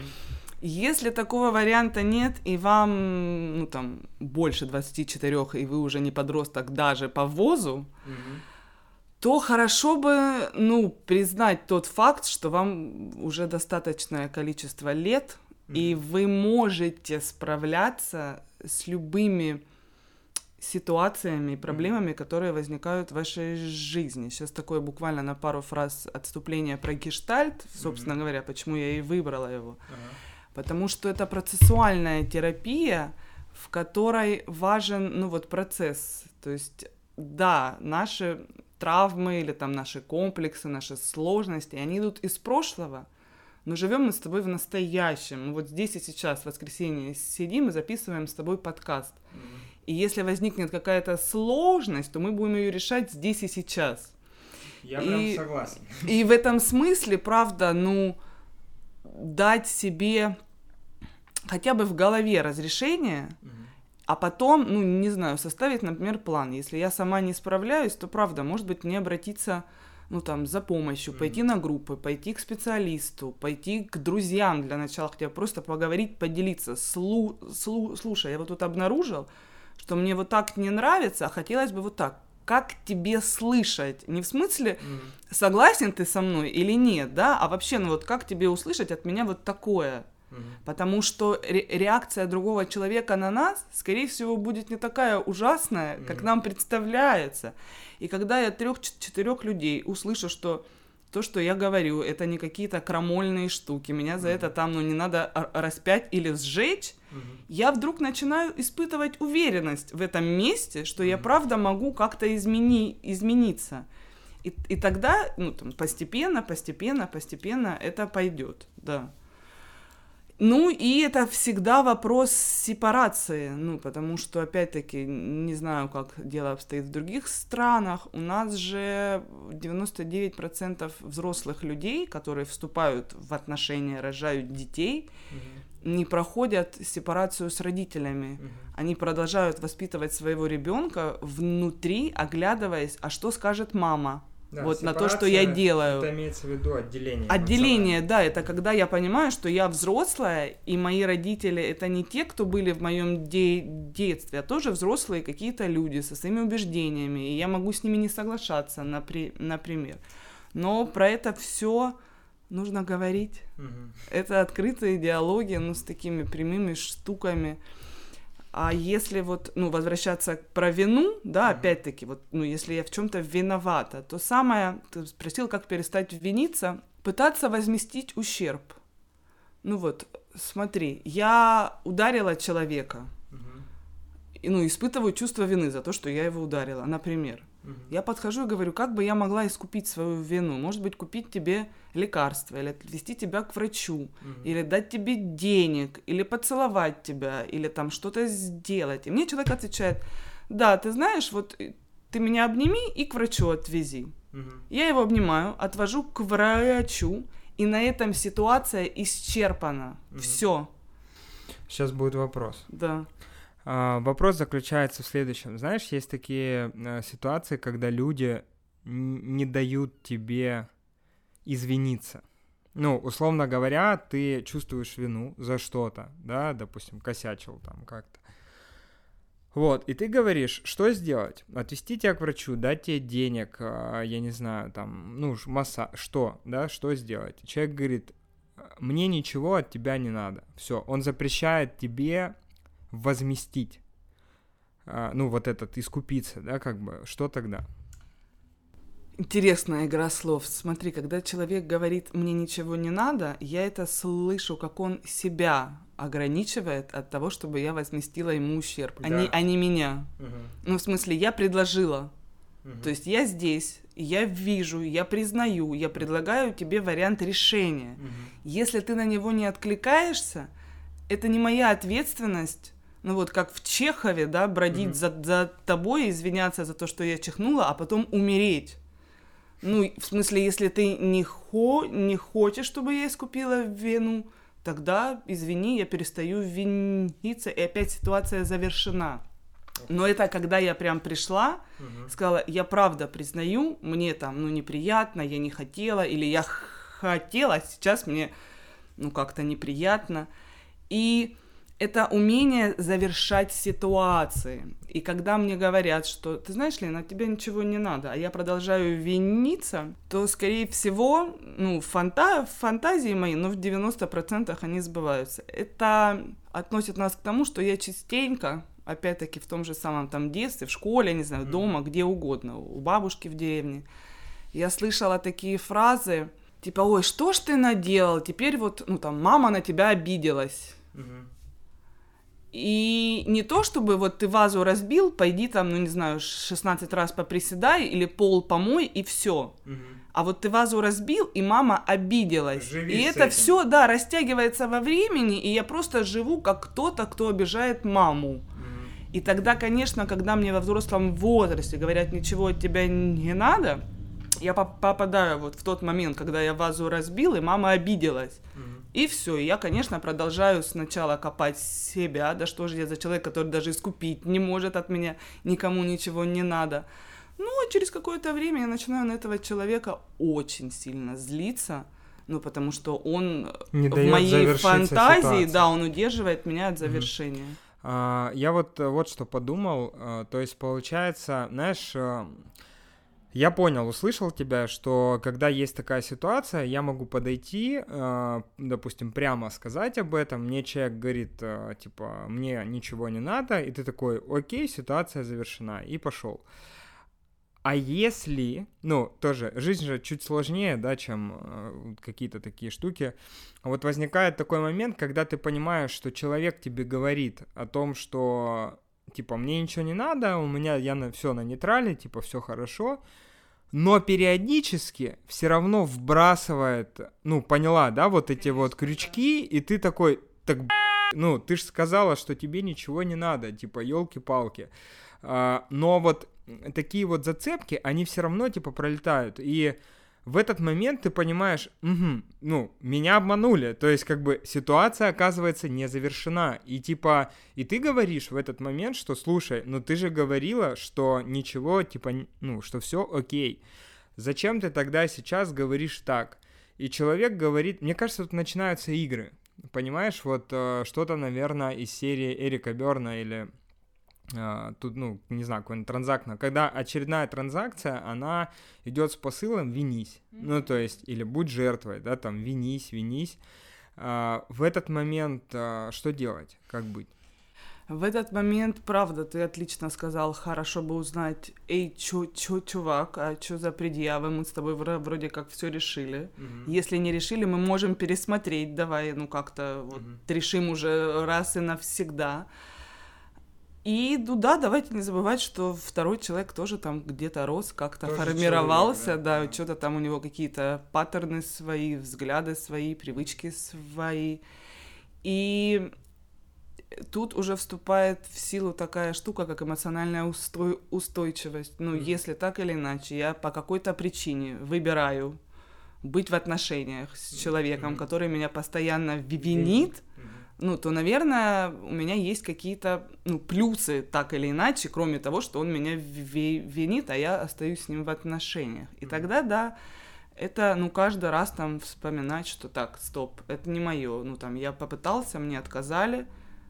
B: Если такого варианта нет, и вам, ну, там, больше 24, и вы уже не подросток даже по возу, mm-hmm. то хорошо бы, ну, признать тот факт, что вам уже достаточное количество лет, mm-hmm. и вы можете справляться с любыми ситуациями и проблемами, которые возникают в вашей жизни. Сейчас такое буквально на пару фраз отступление про гештальт, собственно mm-hmm. говоря, почему я и выбрала его. Uh-huh потому что это процессуальная терапия, в которой важен, ну вот, процесс. То есть, да, наши травмы или там наши комплексы, наши сложности, они идут из прошлого, но живем мы с тобой в настоящем. Вот здесь и сейчас, в воскресенье, сидим и записываем с тобой подкаст. И если возникнет какая-то сложность, то мы будем ее решать здесь и сейчас.
A: Я прям и, согласен.
B: И в этом смысле, правда, ну, дать себе хотя бы в голове разрешение, угу. а потом, ну, не знаю, составить, например, план. Если я сама не справляюсь, то, правда, может быть, мне обратиться ну, там, за помощью, mm-hmm. пойти на группы, пойти к специалисту, пойти к друзьям для начала, хотя бы просто поговорить, поделиться. Слу, слу, слушай, я вот тут обнаружил, что мне вот так не нравится, а хотелось бы вот так. Как тебе слышать? Не в смысле, mm-hmm. согласен ты со мной или нет, да, а вообще, ну вот как тебе услышать от меня вот такое? Потому что ре- реакция другого человека на нас, скорее всего, будет не такая ужасная, как нам представляется. И когда я трех-четырех людей услышу, что то, что я говорю, это не какие-то крамольные штуки, меня за это там, ну, не надо распять или сжечь, я вдруг начинаю испытывать уверенность в этом месте, что я правда могу как-то измени- измениться. И, и тогда, ну, там, постепенно, постепенно, постепенно это пойдет, да. Ну, и это всегда вопрос сепарации, ну, потому что, опять-таки, не знаю, как дело обстоит в других странах, у нас же 99% взрослых людей, которые вступают в отношения, рожают детей, угу. не проходят сепарацию с родителями. Угу. Они продолжают воспитывать своего ребенка внутри, оглядываясь, а что скажет мама, да, вот на то, что я делаю.
A: Это имеется в виду отделение.
B: Отделение, да, это когда я понимаю, что я взрослая, и мои родители это не те, кто были в моем де- детстве, а тоже взрослые какие-то люди со своими убеждениями, и я могу с ними не соглашаться, напри- например. Но про это все нужно говорить. Угу. Это открытые диалоги, ну, с такими прямыми штуками. А если вот, ну, возвращаться про вину, да, mm-hmm. опять-таки, вот, ну, если я в чем-то виновата, то самое, ты спросил, как перестать виниться, пытаться возместить ущерб. Ну вот, смотри, я ударила человека, mm-hmm. и, ну, испытываю чувство вины за то, что я его ударила, например. Угу. Я подхожу и говорю, как бы я могла искупить свою вину? Может быть, купить тебе лекарство, или отвезти тебя к врачу, угу. или дать тебе денег, или поцеловать тебя, или там что-то сделать. И мне человек отвечает, да, ты знаешь, вот э, ты меня обними и к врачу отвези. Угу. Я его обнимаю, отвожу к врачу, и на этом ситуация исчерпана. Угу. Все.
A: Сейчас будет вопрос.
B: Да.
A: А, вопрос заключается в следующем. Знаешь, есть такие а, ситуации, когда люди не дают тебе извиниться. Ну, условно говоря, ты чувствуешь вину за что-то, да, допустим, косячил там как-то. Вот, и ты говоришь, что сделать? Отвести тебя к врачу, дать тебе денег, а, я не знаю, там, ну, масса, что, да, что сделать? Человек говорит, мне ничего от тебя не надо. Все, он запрещает тебе возместить, а, ну, вот этот, искупиться, да, как бы, что тогда?
B: Интересная игра слов. Смотри, когда человек говорит «мне ничего не надо», я это слышу, как он себя ограничивает от того, чтобы я возместила ему ущерб, да. а, не, а не меня. Угу. Ну, в смысле, я предложила. Угу. То есть я здесь, я вижу, я признаю, я предлагаю тебе вариант решения. Угу. Если ты на него не откликаешься, это не моя ответственность ну вот как в Чехове, да, бродить mm-hmm. за, за тобой, извиняться за то, что я чихнула, а потом умереть. Ну, в смысле, если ты не, хо, не хочешь, чтобы я искупила вину, тогда, извини, я перестаю виниться, и опять ситуация завершена. Но это когда я прям пришла, угу. сказала, я правда признаю, мне там, ну, неприятно, я не хотела, или я хотела, а сейчас мне, ну, как-то неприятно. И это умение завершать ситуации. И когда мне говорят, что, ты знаешь, Лена, тебе ничего не надо, а я продолжаю виниться, то, скорее всего, ну, фанта фантазии мои, ну, в 90% они сбываются. Это относит нас к тому, что я частенько, опять-таки, в том же самом там детстве, в школе, не знаю, дома, где угодно, у бабушки в деревне, я слышала такие фразы, типа, ой, что ж ты наделал, теперь вот, ну, там, мама на тебя обиделась. Mm-hmm и не то, чтобы вот ты вазу разбил, пойди там, ну не знаю, 16 раз поприседай или пол помой и все. Угу. А вот ты вазу разбил, и мама обиделась. Живи и это все, да, растягивается во времени, и я просто живу как кто-то, кто обижает маму. Угу. И тогда, конечно, когда мне во взрослом возрасте говорят, ничего от тебя не надо, я попадаю вот в тот момент, когда я вазу разбил, и мама обиделась. Mm-hmm. И все, и я, конечно, продолжаю сначала копать себя, да что же я за человек, который даже искупить не может от меня, никому ничего не надо. Ну, а через какое-то время я начинаю на этого человека очень сильно злиться, ну, потому что он не в моей фантазии, ситуации. да, он удерживает меня от завершения. Mm-hmm.
A: Я вот, вот что подумал, а, то есть получается, знаешь, я понял, услышал тебя, что когда есть такая ситуация, я могу подойти, э, допустим, прямо сказать об этом, мне человек говорит, э, типа, мне ничего не надо, и ты такой, окей, ситуация завершена, и пошел. А если, ну, тоже, жизнь же чуть сложнее, да, чем э, какие-то такие штуки. Вот возникает такой момент, когда ты понимаешь, что человек тебе говорит о том, что типа, мне ничего не надо, у меня, я на, все на нейтрале, типа, все хорошо, но периодически все равно вбрасывает, ну, поняла, да, вот эти вот крючки, и ты такой, так, ну, ты же сказала, что тебе ничего не надо, типа, елки-палки. А, но вот такие вот зацепки, они все равно, типа, пролетают, и в этот момент ты понимаешь, угу, ну, меня обманули, то есть как бы ситуация оказывается не завершена, и типа, и ты говоришь в этот момент, что, слушай, ну ты же говорила, что ничего, типа, ну, что все окей, зачем ты тогда сейчас говоришь так? И человек говорит, мне кажется, тут начинаются игры, понимаешь, вот э, что-то, наверное, из серии Эрика Берна или тут, ну, не знаю, какой-нибудь транзакт, когда очередная транзакция, она идет с посылом «винись», mm-hmm. ну, то есть, или «будь жертвой», да, там, «винись, винись». Uh, в этот момент uh, что делать, как быть?
B: В этот момент, правда, ты отлично сказал, хорошо бы узнать, эй, чё, чё, чувак, а чё за предъявы, мы с тобой вроде как все решили. Mm-hmm. Если не решили, мы можем пересмотреть, давай, ну, как-то mm-hmm. вот решим уже раз и навсегда. И, ну да, давайте не забывать, что второй человек тоже там где-то рос, как-то тоже формировался, человек, да, да, что-то там у него какие-то паттерны свои, взгляды свои, привычки свои. И тут уже вступает в силу такая штука, как эмоциональная устой устойчивость. Ну, mm. если так или иначе, я по какой-то причине выбираю быть в отношениях с человеком, mm-hmm. который меня постоянно винит, mm-hmm ну, то, наверное, у меня есть какие-то ну, плюсы, так или иначе, кроме того, что он меня винит, а я остаюсь с ним в отношениях. И тогда, да, это, ну, каждый раз там вспоминать, что так, стоп, это не мое. Ну, там, я попытался, мне отказали,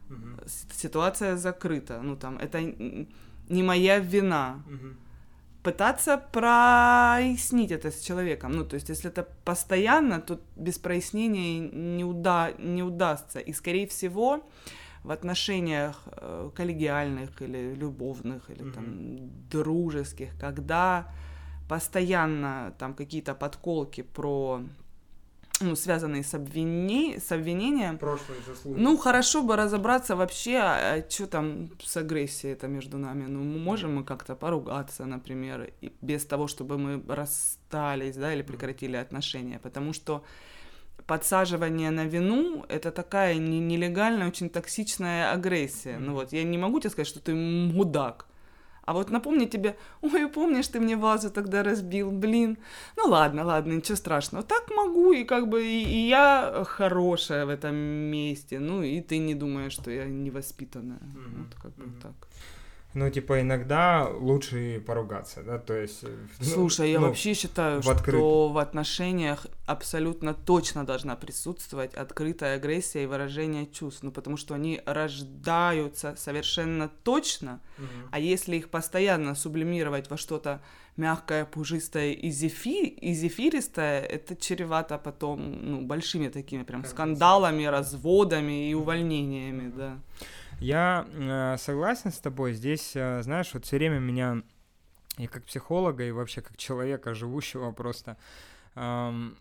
B: угу. ситуация закрыта. Ну, там, это не моя вина. Угу пытаться прояснить это с человеком. Ну, то есть, если это постоянно, то без прояснения не, уда не удастся. И, скорее всего, в отношениях э, коллегиальных или любовных, или mm-hmm. там дружеских, когда постоянно там какие-то подколки про ну, связанные с, обвини... с обвинением.
A: Прошлые заслуги.
B: Ну, хорошо бы разобраться вообще, а, а что там с агрессией это между нами. Ну, можем мы как-то поругаться, например, и без того, чтобы мы расстались, да, или прекратили отношения, потому что подсаживание на вину — это такая нелегальная, очень токсичная агрессия. Mm-hmm. Ну вот, я не могу тебе сказать, что ты мудак, а вот напомни тебе, ой, помнишь, ты мне вазу тогда разбил, блин. Ну ладно, ладно, ничего страшного. Так могу, и как бы и, и я хорошая в этом месте. Ну и ты не думаешь, что я невоспитанная. Mm-hmm. Вот как бы mm-hmm. так.
A: Ну, типа, иногда лучше поругаться, да, то есть... Э,
B: ну, Слушай, ну, я вообще считаю, в что в отношениях абсолютно точно должна присутствовать открытая агрессия и выражение чувств, ну, потому что они рождаются совершенно точно, угу. а если их постоянно сублимировать во что-то мягкое, пушистое и, зефи, и зефиристое, это чревато потом, ну, большими такими прям скандалами, разводами и увольнениями, да.
A: Я э, согласен с тобой. Здесь, э, знаешь, вот все время меня и как психолога, и вообще как человека, живущего просто, э,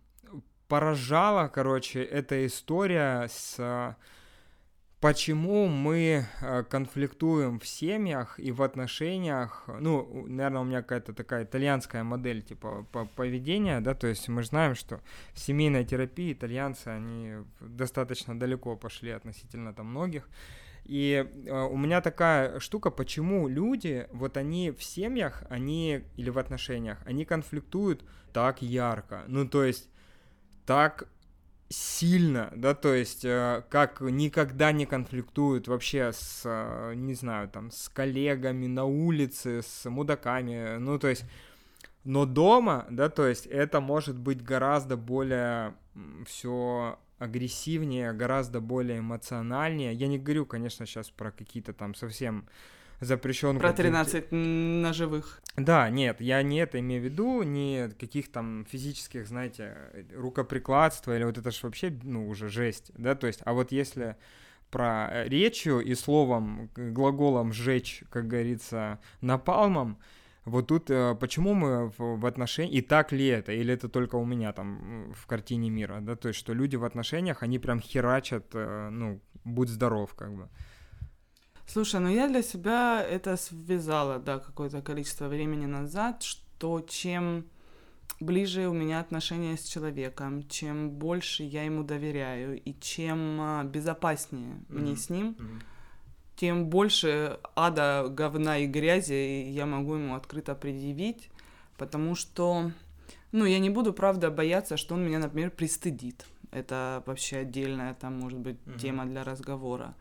A: поражала, короче, эта история с... Э, почему мы э, конфликтуем в семьях и в отношениях, ну, наверное, у меня какая-то такая итальянская модель, типа, поведения, да, то есть мы знаем, что в семейной терапии итальянцы, они достаточно далеко пошли относительно там многих, И э, у меня такая штука, почему люди, вот они в семьях, они или в отношениях, они конфликтуют так ярко. Ну, то есть так сильно, да, то есть э, как никогда не конфликтуют вообще с, э, не знаю, там, с коллегами на улице, с мудаками, ну, то есть, но дома, да, то есть это может быть гораздо более все агрессивнее, гораздо более эмоциональнее. Я не говорю, конечно, сейчас про какие-то там совсем запрещен.
B: Про 13 ножевых.
A: Да, нет, я не это имею в виду, не каких там физических, знаете, рукоприкладства или вот это же вообще, ну, уже жесть, да, то есть, а вот если про э, речью и словом, глаголом «жечь», как говорится, напалмом, вот тут э, почему мы в, отношениях, и так ли это, или это только у меня там в картине мира, да, то есть, что люди в отношениях, они прям херачат, э, ну, будь здоров, как бы.
B: Слушай, ну я для себя это связала, да, какое-то количество времени назад, что чем ближе у меня отношения с человеком, чем больше я ему доверяю и чем а, безопаснее mm-hmm. мне с ним, mm-hmm. Тем больше ада, говна и грязи я могу ему открыто предъявить, потому что, ну, я не буду, правда, бояться, что он меня, например, пристыдит. Это вообще отдельная, там, может быть, mm-hmm. тема для разговора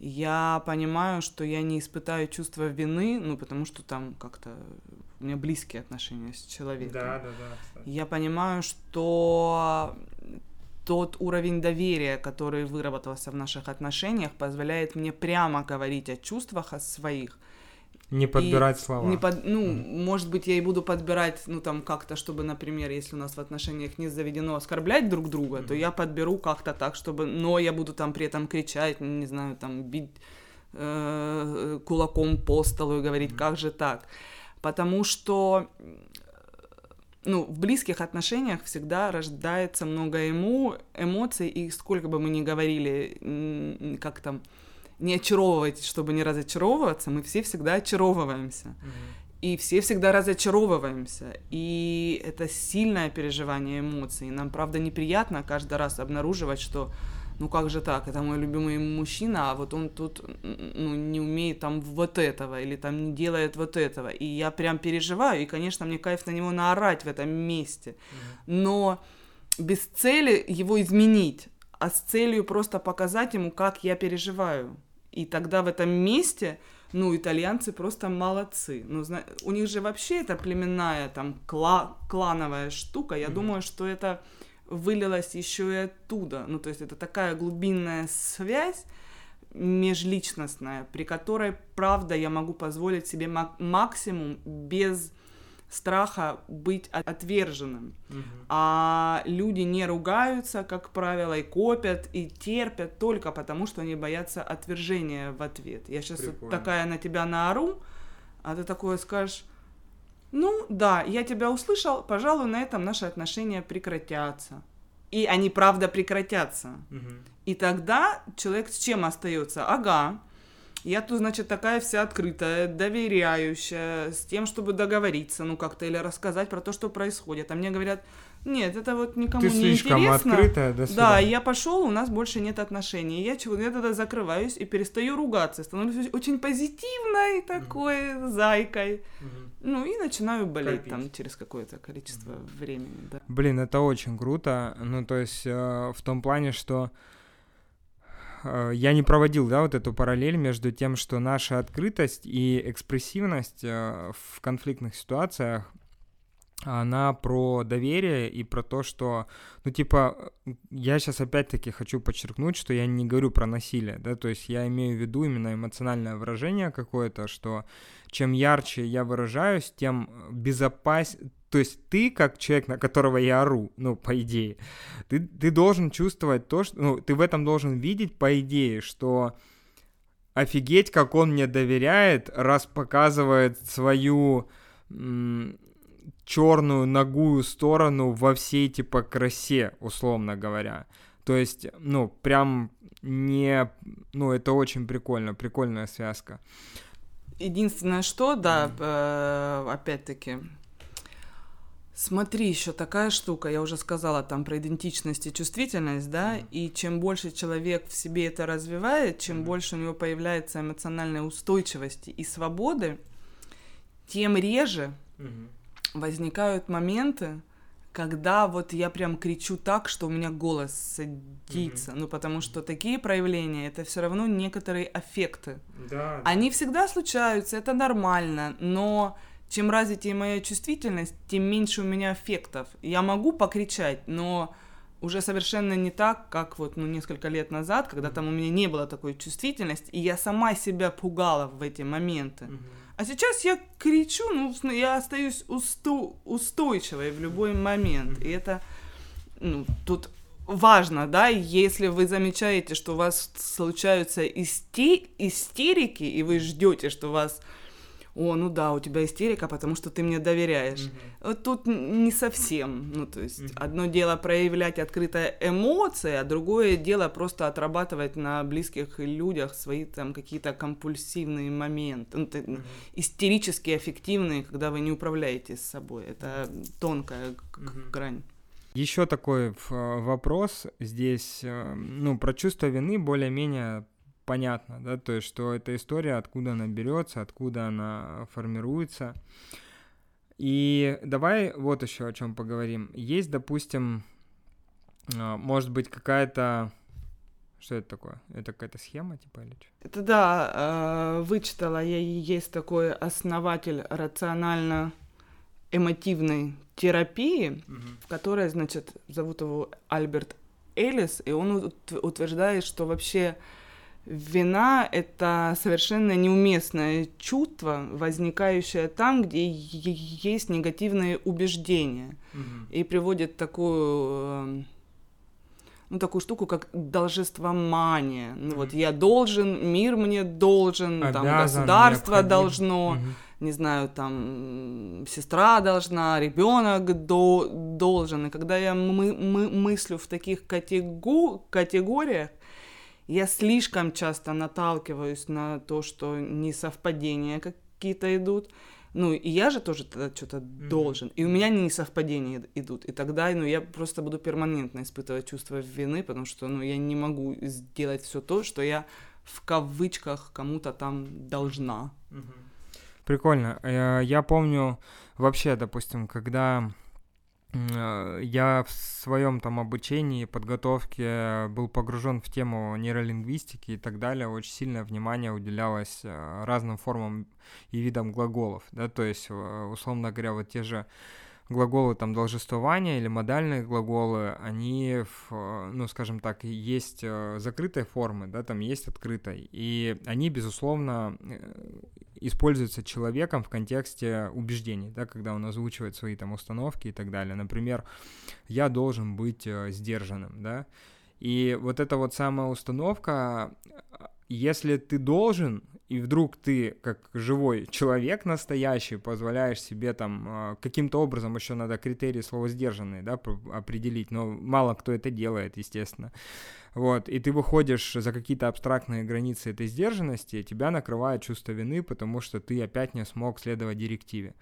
B: я понимаю, что я не испытаю чувство вины, ну, потому что там как-то у меня близкие отношения с человеком.
A: Да, да, да. Кстати.
B: Я понимаю, что тот уровень доверия, который выработался в наших отношениях, позволяет мне прямо говорить о чувствах, о своих,
A: не подбирать и слова.
B: Не под, ну, mm. может быть, я и буду подбирать, ну, там, как-то, чтобы, например, если у нас в отношениях не заведено оскорблять друг друга, mm. то я подберу как-то так, чтобы... Но я буду там при этом кричать, не знаю, там, бить э, кулаком по столу и говорить, mm. как же так. Потому что ну, в близких отношениях всегда рождается много ему эмоций, и сколько бы мы ни говорили, как там, не очаровывайтесь, чтобы не разочаровываться, мы все всегда очаровываемся. Mm-hmm. И все всегда разочаровываемся. И это сильное переживание эмоций. Нам, правда, неприятно каждый раз обнаруживать, что ну как же так, это мой любимый мужчина, а вот он тут ну, не умеет там вот этого, или там не делает вот этого. И я прям переживаю, и, конечно, мне кайф на него наорать в этом месте. Но без цели его изменить, а с целью просто показать ему, как я переживаю. И тогда в этом месте, ну, итальянцы просто молодцы. Ну, зна... у них же вообще это племенная, там, кла... клановая штука. Я mm-hmm. думаю, что это вылилось еще и оттуда. Ну, то есть это такая глубинная связь межличностная, при которой, правда, я могу позволить себе максимум без страха быть отверженным. Угу. А люди не ругаются, как правило, и копят, и терпят только потому, что они боятся отвержения в ответ. Я сейчас вот такая на тебя наору, а ты такое скажешь, ну да, я тебя услышал, пожалуй, на этом наши отношения прекратятся. И они правда прекратятся. Угу. И тогда человек с чем остается? Ага, я тут, значит, такая вся открытая, доверяющая, с тем, чтобы договориться, ну, как-то, или рассказать про то, что происходит. А мне говорят, нет, это вот никому Ты не интересно.
A: открытая, до
B: Да, я пошел, у нас больше нет отношений. Я, чего, я тогда закрываюсь и перестаю ругаться, становлюсь очень позитивной такой mm-hmm. зайкой. Mm-hmm. Ну и начинаю болеть Копить. там через какое-то количество mm-hmm. времени, да.
A: Блин, это очень круто. Ну, то есть э, в том плане, что Э, я не проводил, да, вот эту параллель между тем, что наша открытость и экспрессивность э, в конфликтных ситуациях, она про доверие и про то, что, ну, типа, я сейчас опять-таки хочу подчеркнуть, что я не говорю про насилие, да, то есть я имею в виду именно эмоциональное выражение какое-то, что чем ярче я выражаюсь, тем безопас... То есть ты, как человек, на которого я ору, ну, по идее, ты, ты должен чувствовать то, что... Ну, ты в этом должен видеть, по идее, что офигеть, как он мне доверяет, раз показывает свою м- черную ногую сторону во всей, типа, красе, условно говоря. То есть, ну, прям не... Ну, это очень прикольно, прикольная связка.
B: Единственное, что, да, э, опять-таки, Смотри, еще такая штука, я уже сказала там про идентичность и чувствительность, да, mm-hmm. и чем больше человек в себе это развивает, чем mm-hmm. больше у него появляется эмоциональной устойчивости и свободы, тем реже mm-hmm. возникают моменты, когда вот я прям кричу так, что у меня голос садится. Mm-hmm. Ну, потому что такие проявления это все равно некоторые аффекты.
A: Да,
B: Они всегда случаются, это нормально, но чем развитее моя чувствительность, тем меньше у меня эффектов. Я могу покричать, но уже совершенно не так, как вот ну, несколько лет назад, когда там у меня не было такой чувствительности, и я сама себя пугала в эти моменты. Mm-hmm. А сейчас я кричу, ну, я остаюсь усто- устойчивой в любой момент. И это, ну, тут важно, да, если вы замечаете, что у вас случаются исти- истерики, и вы ждете, что у вас о, ну да, у тебя истерика, потому что ты мне доверяешь. Mm-hmm. Вот тут не совсем. Ну, то есть, mm-hmm. одно дело проявлять открытые эмоции, а другое дело просто отрабатывать на близких людях свои там какие-то компульсивные моменты, ну, mm-hmm. истерически эффективные, когда вы не управляете с собой. Это тонкая mm-hmm. грань.
A: Еще такой вопрос здесь, э, ну, про чувство вины более-менее понятно, да, то есть, что эта история, откуда она берется, откуда она формируется. И давай вот еще о чем поговорим. Есть, допустим, а, может быть, какая-то что это такое? Это какая-то схема, типа, или что?
B: Это да, а, вычитала я, есть такой основатель рационально-эмотивной терапии, угу. в которой, значит, зовут его Альберт Элис, и он утверждает, что вообще Вина — это совершенно неуместное чувство, возникающее там, где есть негативные убеждения. Угу. И приводит такую эм, ну, такую штуку, как должествомания. Ну, mm вот я должен, мир мне должен, Обязан, там, государство необходим. должно, mm не знаю, там, сестра должна, ребенок до, должен. И когда я мы, мы, мыслю в таких категу, категориях, я слишком часто наталкиваюсь на то, что несовпадения какие-то идут. Ну, и я же тоже тогда что-то mm-hmm. должен. И у меня несовпадения идут. И тогда, ну, я просто буду перманентно испытывать чувство вины, потому что, ну, я не могу сделать все то, что я в кавычках кому-то там должна.
A: Mm-hmm. Прикольно. Э, я помню вообще, допустим, когда я в своем там обучении, подготовке был погружен в тему нейролингвистики и так далее. Очень сильное внимание уделялось э, разным формам и видам глаголов, да, то есть, э, условно говоря, вот те же глаголы там должествования или модальные глаголы, они, в, ну, скажем так, есть закрытой формы, да, там есть открытой, и они, безусловно, используется человеком в контексте убеждений, да, когда он озвучивает свои там установки и так далее. Например, я должен быть э, сдержанным, да, и вот эта вот самая установка, если ты должен, и вдруг ты, как живой человек настоящий, позволяешь себе там э, каким-то образом, еще надо критерии слова сдержанные, да, определить, но мало кто это делает, естественно, вот, и ты выходишь за какие-то абстрактные границы этой сдержанности, тебя накрывает чувство вины, потому что ты опять не смог следовать директиве.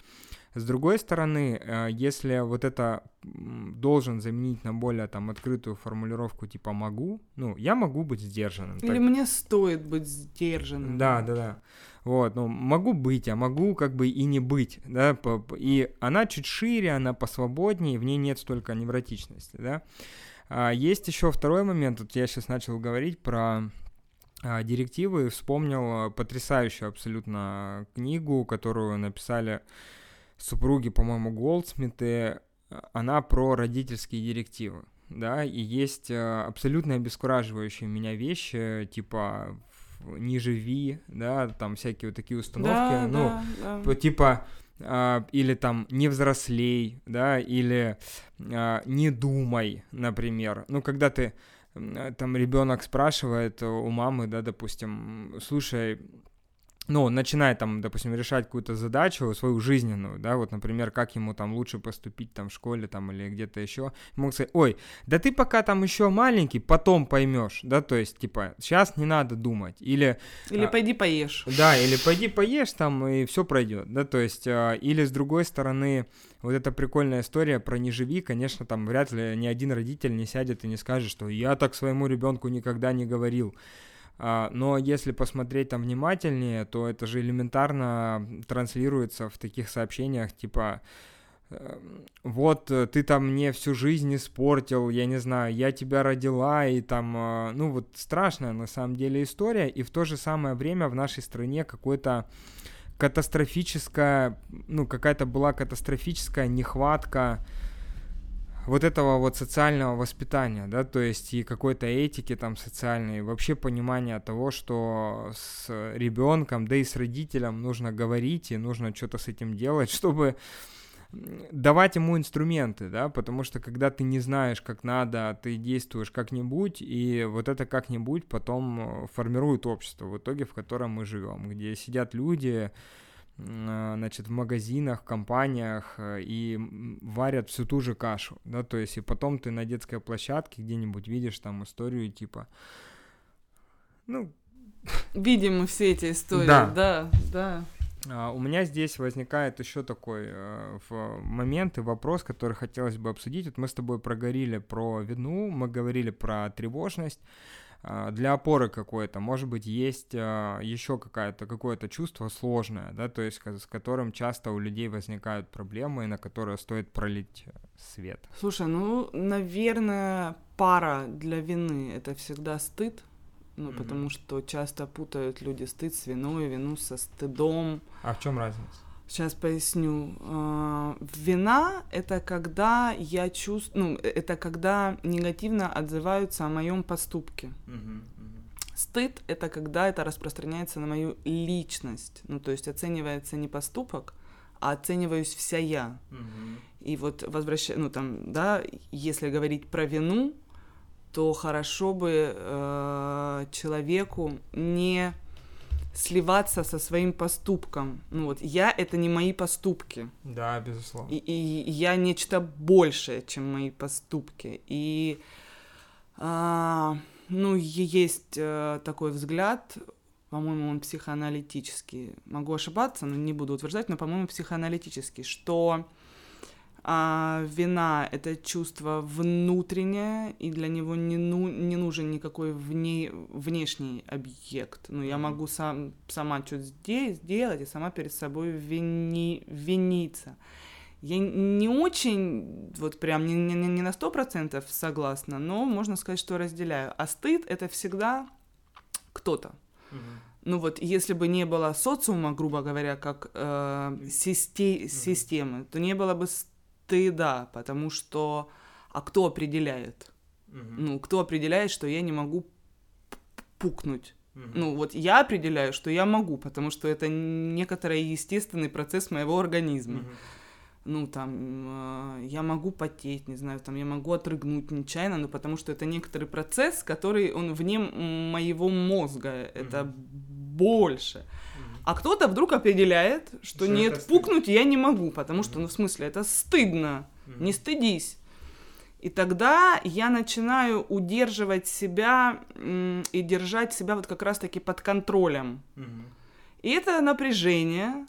A: С другой стороны, э, если вот это должен заменить на более там открытую формулировку типа могу, ну, я могу быть сдержанным.
B: Или так... мне стоит быть сдержанным.
A: Да, да, да. Вот, ну, могу быть, а могу как бы и не быть, да, и она чуть шире, она посвободнее, в ней нет столько невротичности, да. А есть еще второй момент, вот я сейчас начал говорить про а, директивы, вспомнил потрясающую абсолютно книгу, которую написали супруги, по-моему, Голдсмиты, она про родительские директивы, да, и есть э, абсолютно обескураживающие меня вещи, типа не живи, да, там всякие вот такие установки, да, ну, да, да. типа или там не взрослей, да, или uh, не думай, например. Ну, когда ты там ребенок спрашивает у мамы, да, допустим, слушай, ну, начинает там, допустим, решать какую-то задачу свою жизненную, да, вот, например, как ему там лучше поступить там в школе там или где-то еще, могут сказать, ой, да ты пока там еще маленький, потом поймешь, да, то есть, типа, сейчас не надо думать, или...
B: Или а, пойди поешь.
A: Да, или пойди поешь там, и все пройдет, да, то есть, а, или с другой стороны, вот эта прикольная история про «не живи», конечно, там вряд ли ни один родитель не сядет и не скажет, что я так своему ребенку никогда не говорил, но если посмотреть там внимательнее, то это же элементарно транслируется в таких сообщениях, типа эм, вот э, ты там мне всю жизнь испортил, я не знаю, я тебя родила, и там, э, ну вот страшная на самом деле история, и в то же самое время в нашей стране какой-то катастрофическая, ну какая-то была катастрофическая нехватка вот этого вот социального воспитания, да, то есть и какой-то этики там социальной, вообще понимания того, что с ребенком, да и с родителем нужно говорить и нужно что-то с этим делать, [laughs] чтобы давать ему инструменты, да, потому что когда ты не знаешь, как надо, ты действуешь как-нибудь, и вот это как-нибудь потом формирует общество в итоге, в котором мы живем, где сидят люди, а, значит, в магазинах, компаниях э, и варят всю ту же кашу, да, то есть и потом ты на детской площадке где-нибудь видишь там историю типа, ну...
B: Видим мы все эти истории, да, да. да.
A: Uh, у меня здесь возникает еще такой uh, момент и вопрос, который хотелось бы обсудить. Вот мы с тобой проговорили про вину, мы говорили про тревожность. А, для опоры какой-то, может быть, есть а, еще какая-то, какое-то чувство сложное, да, то есть с которым часто у людей возникают проблемы, и на которые стоит пролить свет.
B: Слушай, ну, наверное, пара для вины — это всегда стыд, ну, mm-hmm. потому что часто путают люди стыд с виной, вину со стыдом.
A: А в чем разница?
B: Сейчас поясню. А, вина это когда я чувствую, ну, это когда негативно отзываются о моем поступке. Стыд это когда это распространяется на мою личность. Ну, то есть оценивается не поступок, а оцениваюсь вся я. И вот возвращаясь, ну там, да, если говорить про вину, то хорошо бы э, человеку не сливаться со своим поступком. Ну вот, я — это не мои поступки.
A: Да, безусловно.
B: И, и я нечто большее, чем мои поступки. И, а, ну, есть а, такой взгляд, по-моему, он психоаналитический. Могу ошибаться, но не буду утверждать, но, по-моему, психоаналитический, что а вина — это чувство внутреннее, и для него не, ну, не нужен никакой вне, внешний объект. Ну, я могу сам, сама что-то здесь сделать и сама перед собой вини, виниться. Я не очень, вот прям не, не, не на сто процентов согласна, но можно сказать, что разделяю. А стыд — это всегда кто-то. Ну вот, если бы не было социума, грубо говоря, как э, систи- системы, то не было бы стыда, потому что... А кто определяет? Угу. Ну, кто определяет, что я не могу пукнуть? Угу. Ну, вот я определяю, что я могу, потому что это некоторый естественный процесс моего организма. Угу. Ну, там, э, я могу потеть, не знаю, там, я могу отрыгнуть нечаянно, но потому что это некоторый процесс, который, он вне моего мозга, это больше. А кто-то вдруг определяет, что, что нет, пукнуть я не могу, потому что, ну, в смысле, это стыдно, mm-hmm. не стыдись. И тогда я начинаю удерживать себя и держать себя вот как раз-таки под контролем. Mm-hmm. И это напряжение,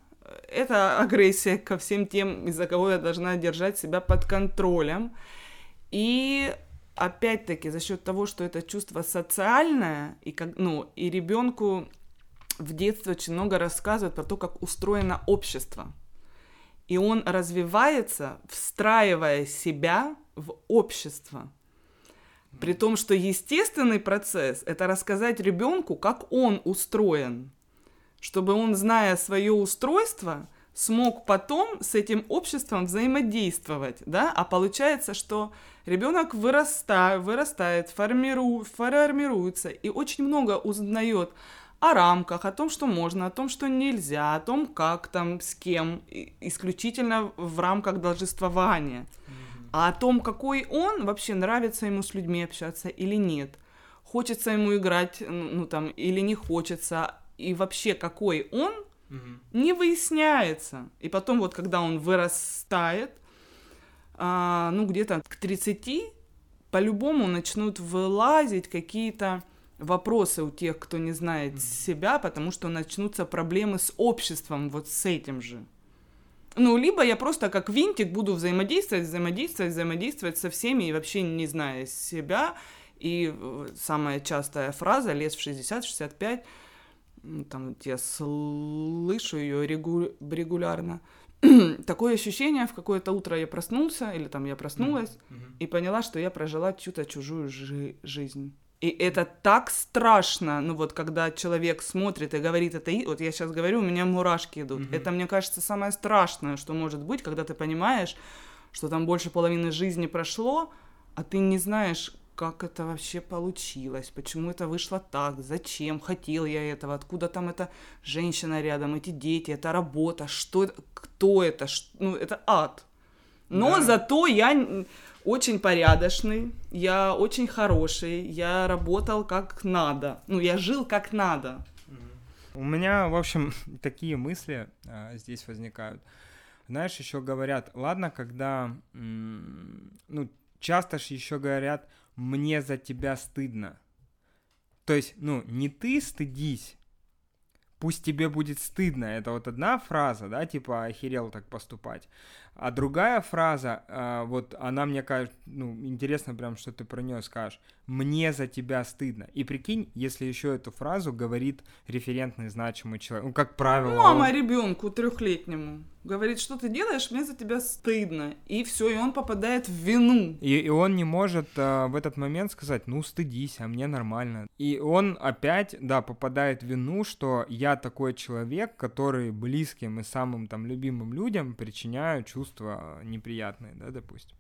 B: это агрессия ко всем тем, из-за кого я должна держать себя под контролем. И опять-таки за счет того, что это чувство социальное, и, как, ну, и ребенку в детстве очень много рассказывает про то, как устроено общество. И он развивается, встраивая себя в общество. При том, что естественный процесс — это рассказать ребенку, как он устроен, чтобы он, зная свое устройство, смог потом с этим обществом взаимодействовать, да, а получается, что ребенок вырастает, вырастает, формиру, формируется и очень много узнает о рамках, о том, что можно, о том, что нельзя, о том, как там, с кем, исключительно в рамках должествования. Mm-hmm. А о том, какой он, вообще нравится ему с людьми общаться или нет. Хочется ему играть, ну, ну там, или не хочется. и вообще какой он, не выясняется. И потом вот, когда он вырастает, а, ну, где-то к 30, по-любому начнут вылазить какие-то вопросы у тех, кто не знает себя, потому что начнутся проблемы с обществом вот с этим же. Ну, либо я просто как винтик буду взаимодействовать, взаимодействовать, взаимодействовать со всеми и вообще не зная себя. И э, самая частая фраза лет в 60-65, там я слышу ее регу- регулярно, [clears throat] такое ощущение, в какое-то утро я проснулся, или там я проснулась, mm-hmm. и поняла, что я прожила чью-то чужую жи- жизнь. И это так страшно, ну вот когда человек смотрит и говорит это, вот я сейчас говорю, у меня мурашки идут. Mm-hmm. Это, мне кажется, самое страшное, что может быть, когда ты понимаешь, что там больше половины жизни прошло, а ты не знаешь, как это вообще получилось, почему это вышло так, зачем, хотел я этого, откуда там эта женщина рядом, эти дети, это работа, что это, кто это, ну это ад. Но да. зато я очень порядочный, я очень хороший, я работал как надо, ну, я жил как надо.
A: У меня, в общем, [laughs] такие мысли а, здесь возникают. Знаешь, еще говорят, ладно, когда, ну, часто же еще говорят, мне за тебя стыдно. То есть, ну, не ты стыдись, пусть тебе будет стыдно. Это вот одна фраза, да, типа охерел так поступать. А другая фраза, э, вот она мне кажется, ну, интересно прям, что ты про нее скажешь. Мне за тебя стыдно. И прикинь, если еще эту фразу говорит референтный значимый человек. Ну, как правило.
B: Мама он... ребенку трехлетнему говорит, что ты делаешь, мне за тебя стыдно. И все, и он попадает в вину.
A: И, и он не может а, в этот момент сказать, ну, стыдись, а мне нормально. И он опять, да, попадает в вину, что я такой человек, который близким и самым там любимым людям причиняю чувства неприятные, да, допустим.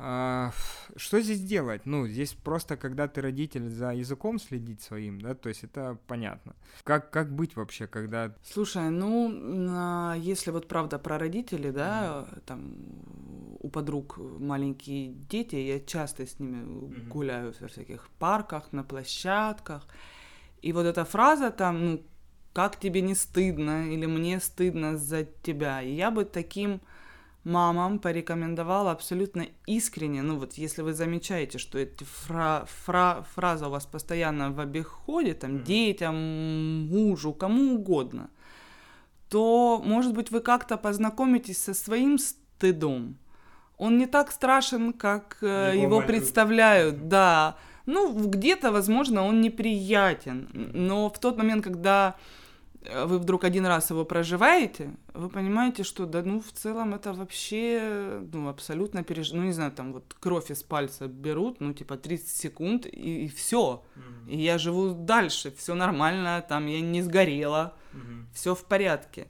A: А, что здесь делать? Ну, здесь просто, когда ты родитель, за языком следить своим, да, то есть это понятно. Как, как быть вообще, когда...
B: Слушай, ну, если вот правда про родителей, да, mm-hmm. там у подруг маленькие дети, я часто с ними mm-hmm. гуляю во всяких парках, на площадках, и вот эта фраза там, ну, как тебе не стыдно, или мне стыдно за тебя, и я бы таким мамам порекомендовала абсолютно искренне, ну вот если вы замечаете, что эти фра фра фраза у вас постоянно в обиходе, там, детям, мужу, кому угодно, то, может быть, вы как-то познакомитесь со своим стыдом. Он не так страшен, как э, его, его представляют, да. Ну, где-то, возможно, он неприятен, но в тот момент, когда Э, вы вдруг один раз его проживаете, вы понимаете, что да, ну, в целом это вообще, ну, абсолютно переж... Ну, не знаю, там вот кровь из пальца берут, ну, типа 30 секунд, и, и все. Mm-hmm. И я живу дальше, все нормально, там я не сгорела, mm-hmm. все в порядке.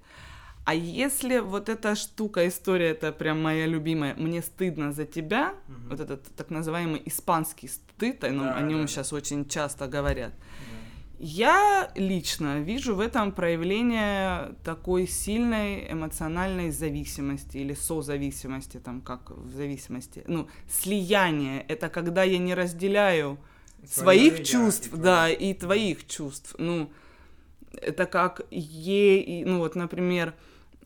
B: А если вот эта штука, история, это прям моя любимая, мне стыдно за тебя, mm-hmm. вот этот так называемый испанский стыд, ну, да, о нем да. сейчас очень часто говорят. Я лично вижу в этом проявление такой сильной эмоциональной зависимости или созависимости, там как в зависимости, ну, слияние. Это когда я не разделяю Свои своих чувств, и да, и твоих чувств. Ну, это как е, ну вот, например,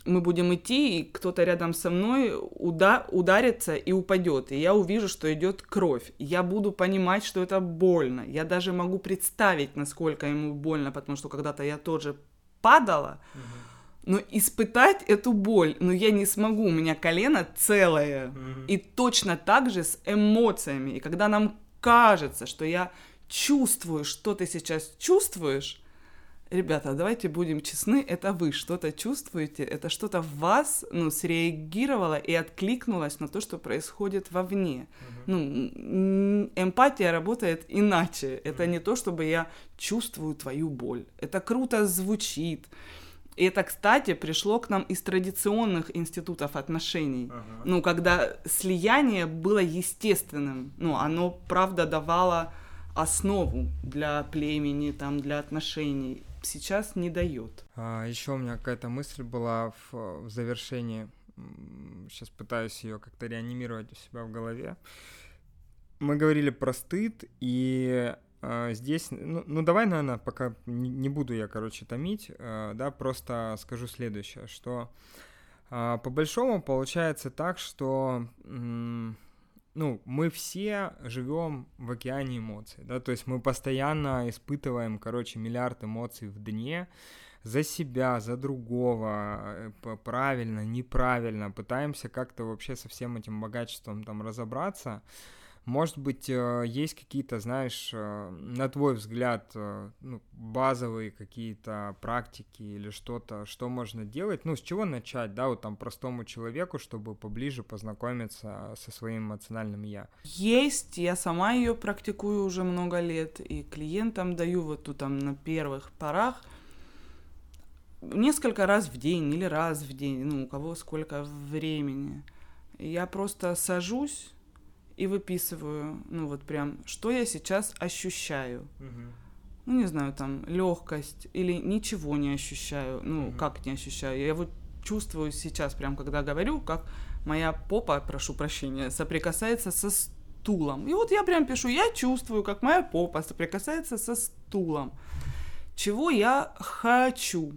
B: мы будем идти, и кто-то рядом со мной уда ударится и упадет, и я увижу, что идет кровь. Я буду понимать, что это больно. Я даже могу представить, насколько ему больно, потому что когда-то я тоже падала. Но испытать эту боль, но я не смогу, у меня колено целое. Mm-hmm. И точно так же с эмоциями. И когда нам кажется, что я чувствую, что ты сейчас чувствуешь, ребята, давайте будем честны, это вы что-то чувствуете, это что-то в вас, ну, среагировало и откликнулось на то, что происходит вовне. Uh-huh. Ну, эмпатия работает иначе. Это uh-huh. не то, чтобы я чувствую твою боль. Это круто звучит. И это, кстати, пришло к нам из традиционных институтов отношений. Uh-huh. Ну, когда слияние было естественным. Ну, оно, правда, давало основу для племени, там, для отношений сейчас не дает.
A: А, еще у меня какая-то мысль была в, в завершении. Сейчас пытаюсь ее как-то реанимировать у себя в голове. Мы говорили про стыд, и э, здесь, ну, ну давай, наверное, пока не, буду я, короче, томить, э, да, просто скажу следующее, что э, по большому получается так, что э, ну, мы все живем в океане эмоций, да, то есть мы постоянно испытываем, короче, миллиард эмоций в дне, за себя, за другого, э, правильно, неправильно, пытаемся как-то вообще со всем этим богатством там разобраться. Может быть, э, есть какие-то, знаешь, э, на твой взгляд, ну, базовые какие-то практики или что-то, что можно делать? Ну, с чего начать, да, вот там простому человеку, чтобы поближе познакомиться со своим эмоциональным я?
B: Есть, я сама ее практикую уже много лет, и клиентам даю вот тут там на первых порах – несколько раз в день или раз в день, ну, у кого сколько времени. Я просто сажусь и выписываю, ну, вот прям, что я сейчас ощущаю. Ну, не знаю, там, легкость или ничего не ощущаю. Ну, угу. как не ощущаю? Я вот чувствую сейчас, прям когда говорю, как моя попа, прошу прощения, соприкасается со стулом. И вот я прям пишу, я чувствую, как моя попа соприкасается со стулом. Чего я хочу?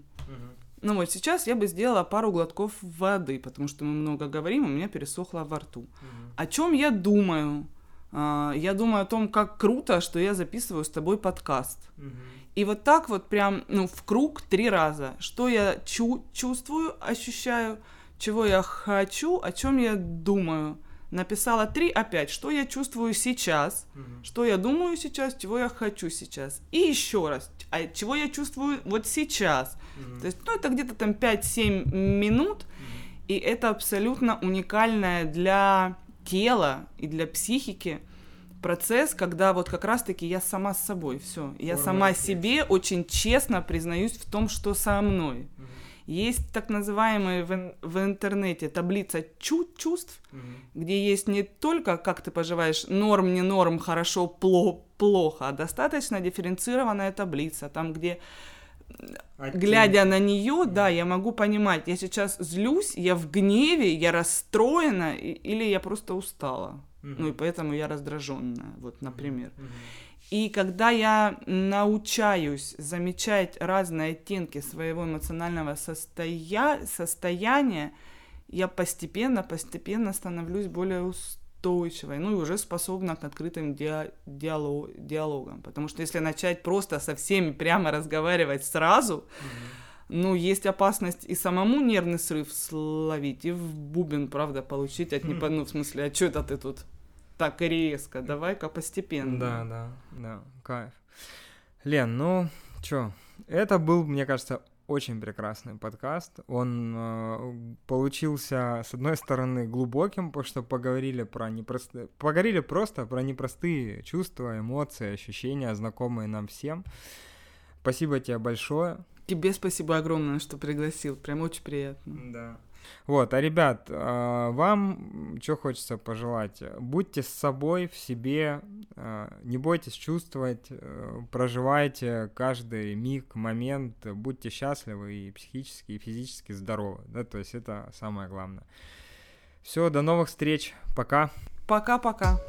B: Ну вот сейчас я бы сделала пару глотков воды, потому что мы много говорим, у меня пересохло во рту. Угу. О чем я думаю? А, я думаю о том, как круто, что я записываю с тобой подкаст. Угу. И вот так вот прям, ну, в круг три раза. Что я чу- чувствую, ощущаю, чего я хочу, о чем я думаю написала три опять, что я чувствую сейчас, угу. что я думаю сейчас, чего я хочу сейчас. И еще раз, а чего я чувствую вот сейчас. Угу. То есть, ну, это где-то там 5-7 минут, угу. и это абсолютно уникальное для тела и для психики процесс, когда вот как раз-таки я сама с собой, все, я сама себе очень честно признаюсь в том, что со мной. Угу. Есть так называемая в, в интернете таблица чу чувств, угу. где есть не только как ты поживаешь, норм, не норм, хорошо, пло плохо, а достаточно дифференцированная таблица, там где Оттенки. глядя на нее, да, я могу понимать, я сейчас злюсь, я в гневе, я расстроена, или я просто устала. Угу. Ну и поэтому я раздраженная, вот, например. Угу. И когда я научаюсь замечать разные оттенки своего эмоционального состоя... состояния, я постепенно, постепенно становлюсь более устойчивой, ну и уже способна к открытым ди... диалог... диалогам. Потому что если начать просто со всеми прямо разговаривать сразу, mm-hmm. ну, есть опасность и самому нервный срыв словить, и в бубен, правда, получить от непон... [laughs] ну, в смысле, а что это ты тут так резко, давай-ка постепенно.
A: Да, да, да, кайф. Лен, ну, чё, это был, мне кажется, очень прекрасный подкаст. Он э, получился, с одной стороны, глубоким, потому что поговорили про непростые... Поговорили просто про непростые чувства, эмоции, ощущения, знакомые нам всем. Спасибо тебе большое.
B: Тебе спасибо огромное, что пригласил. Прям очень приятно.
A: Да. Вот, а ребят, а, вам что хочется пожелать? Будьте с собой, в себе, а, не бойтесь чувствовать, э, проживайте каждый миг, момент, будьте счастливы и психически, и физически здоровы, да, то есть это самое главное. Все, до новых встреч, пока.
B: Пока-пока.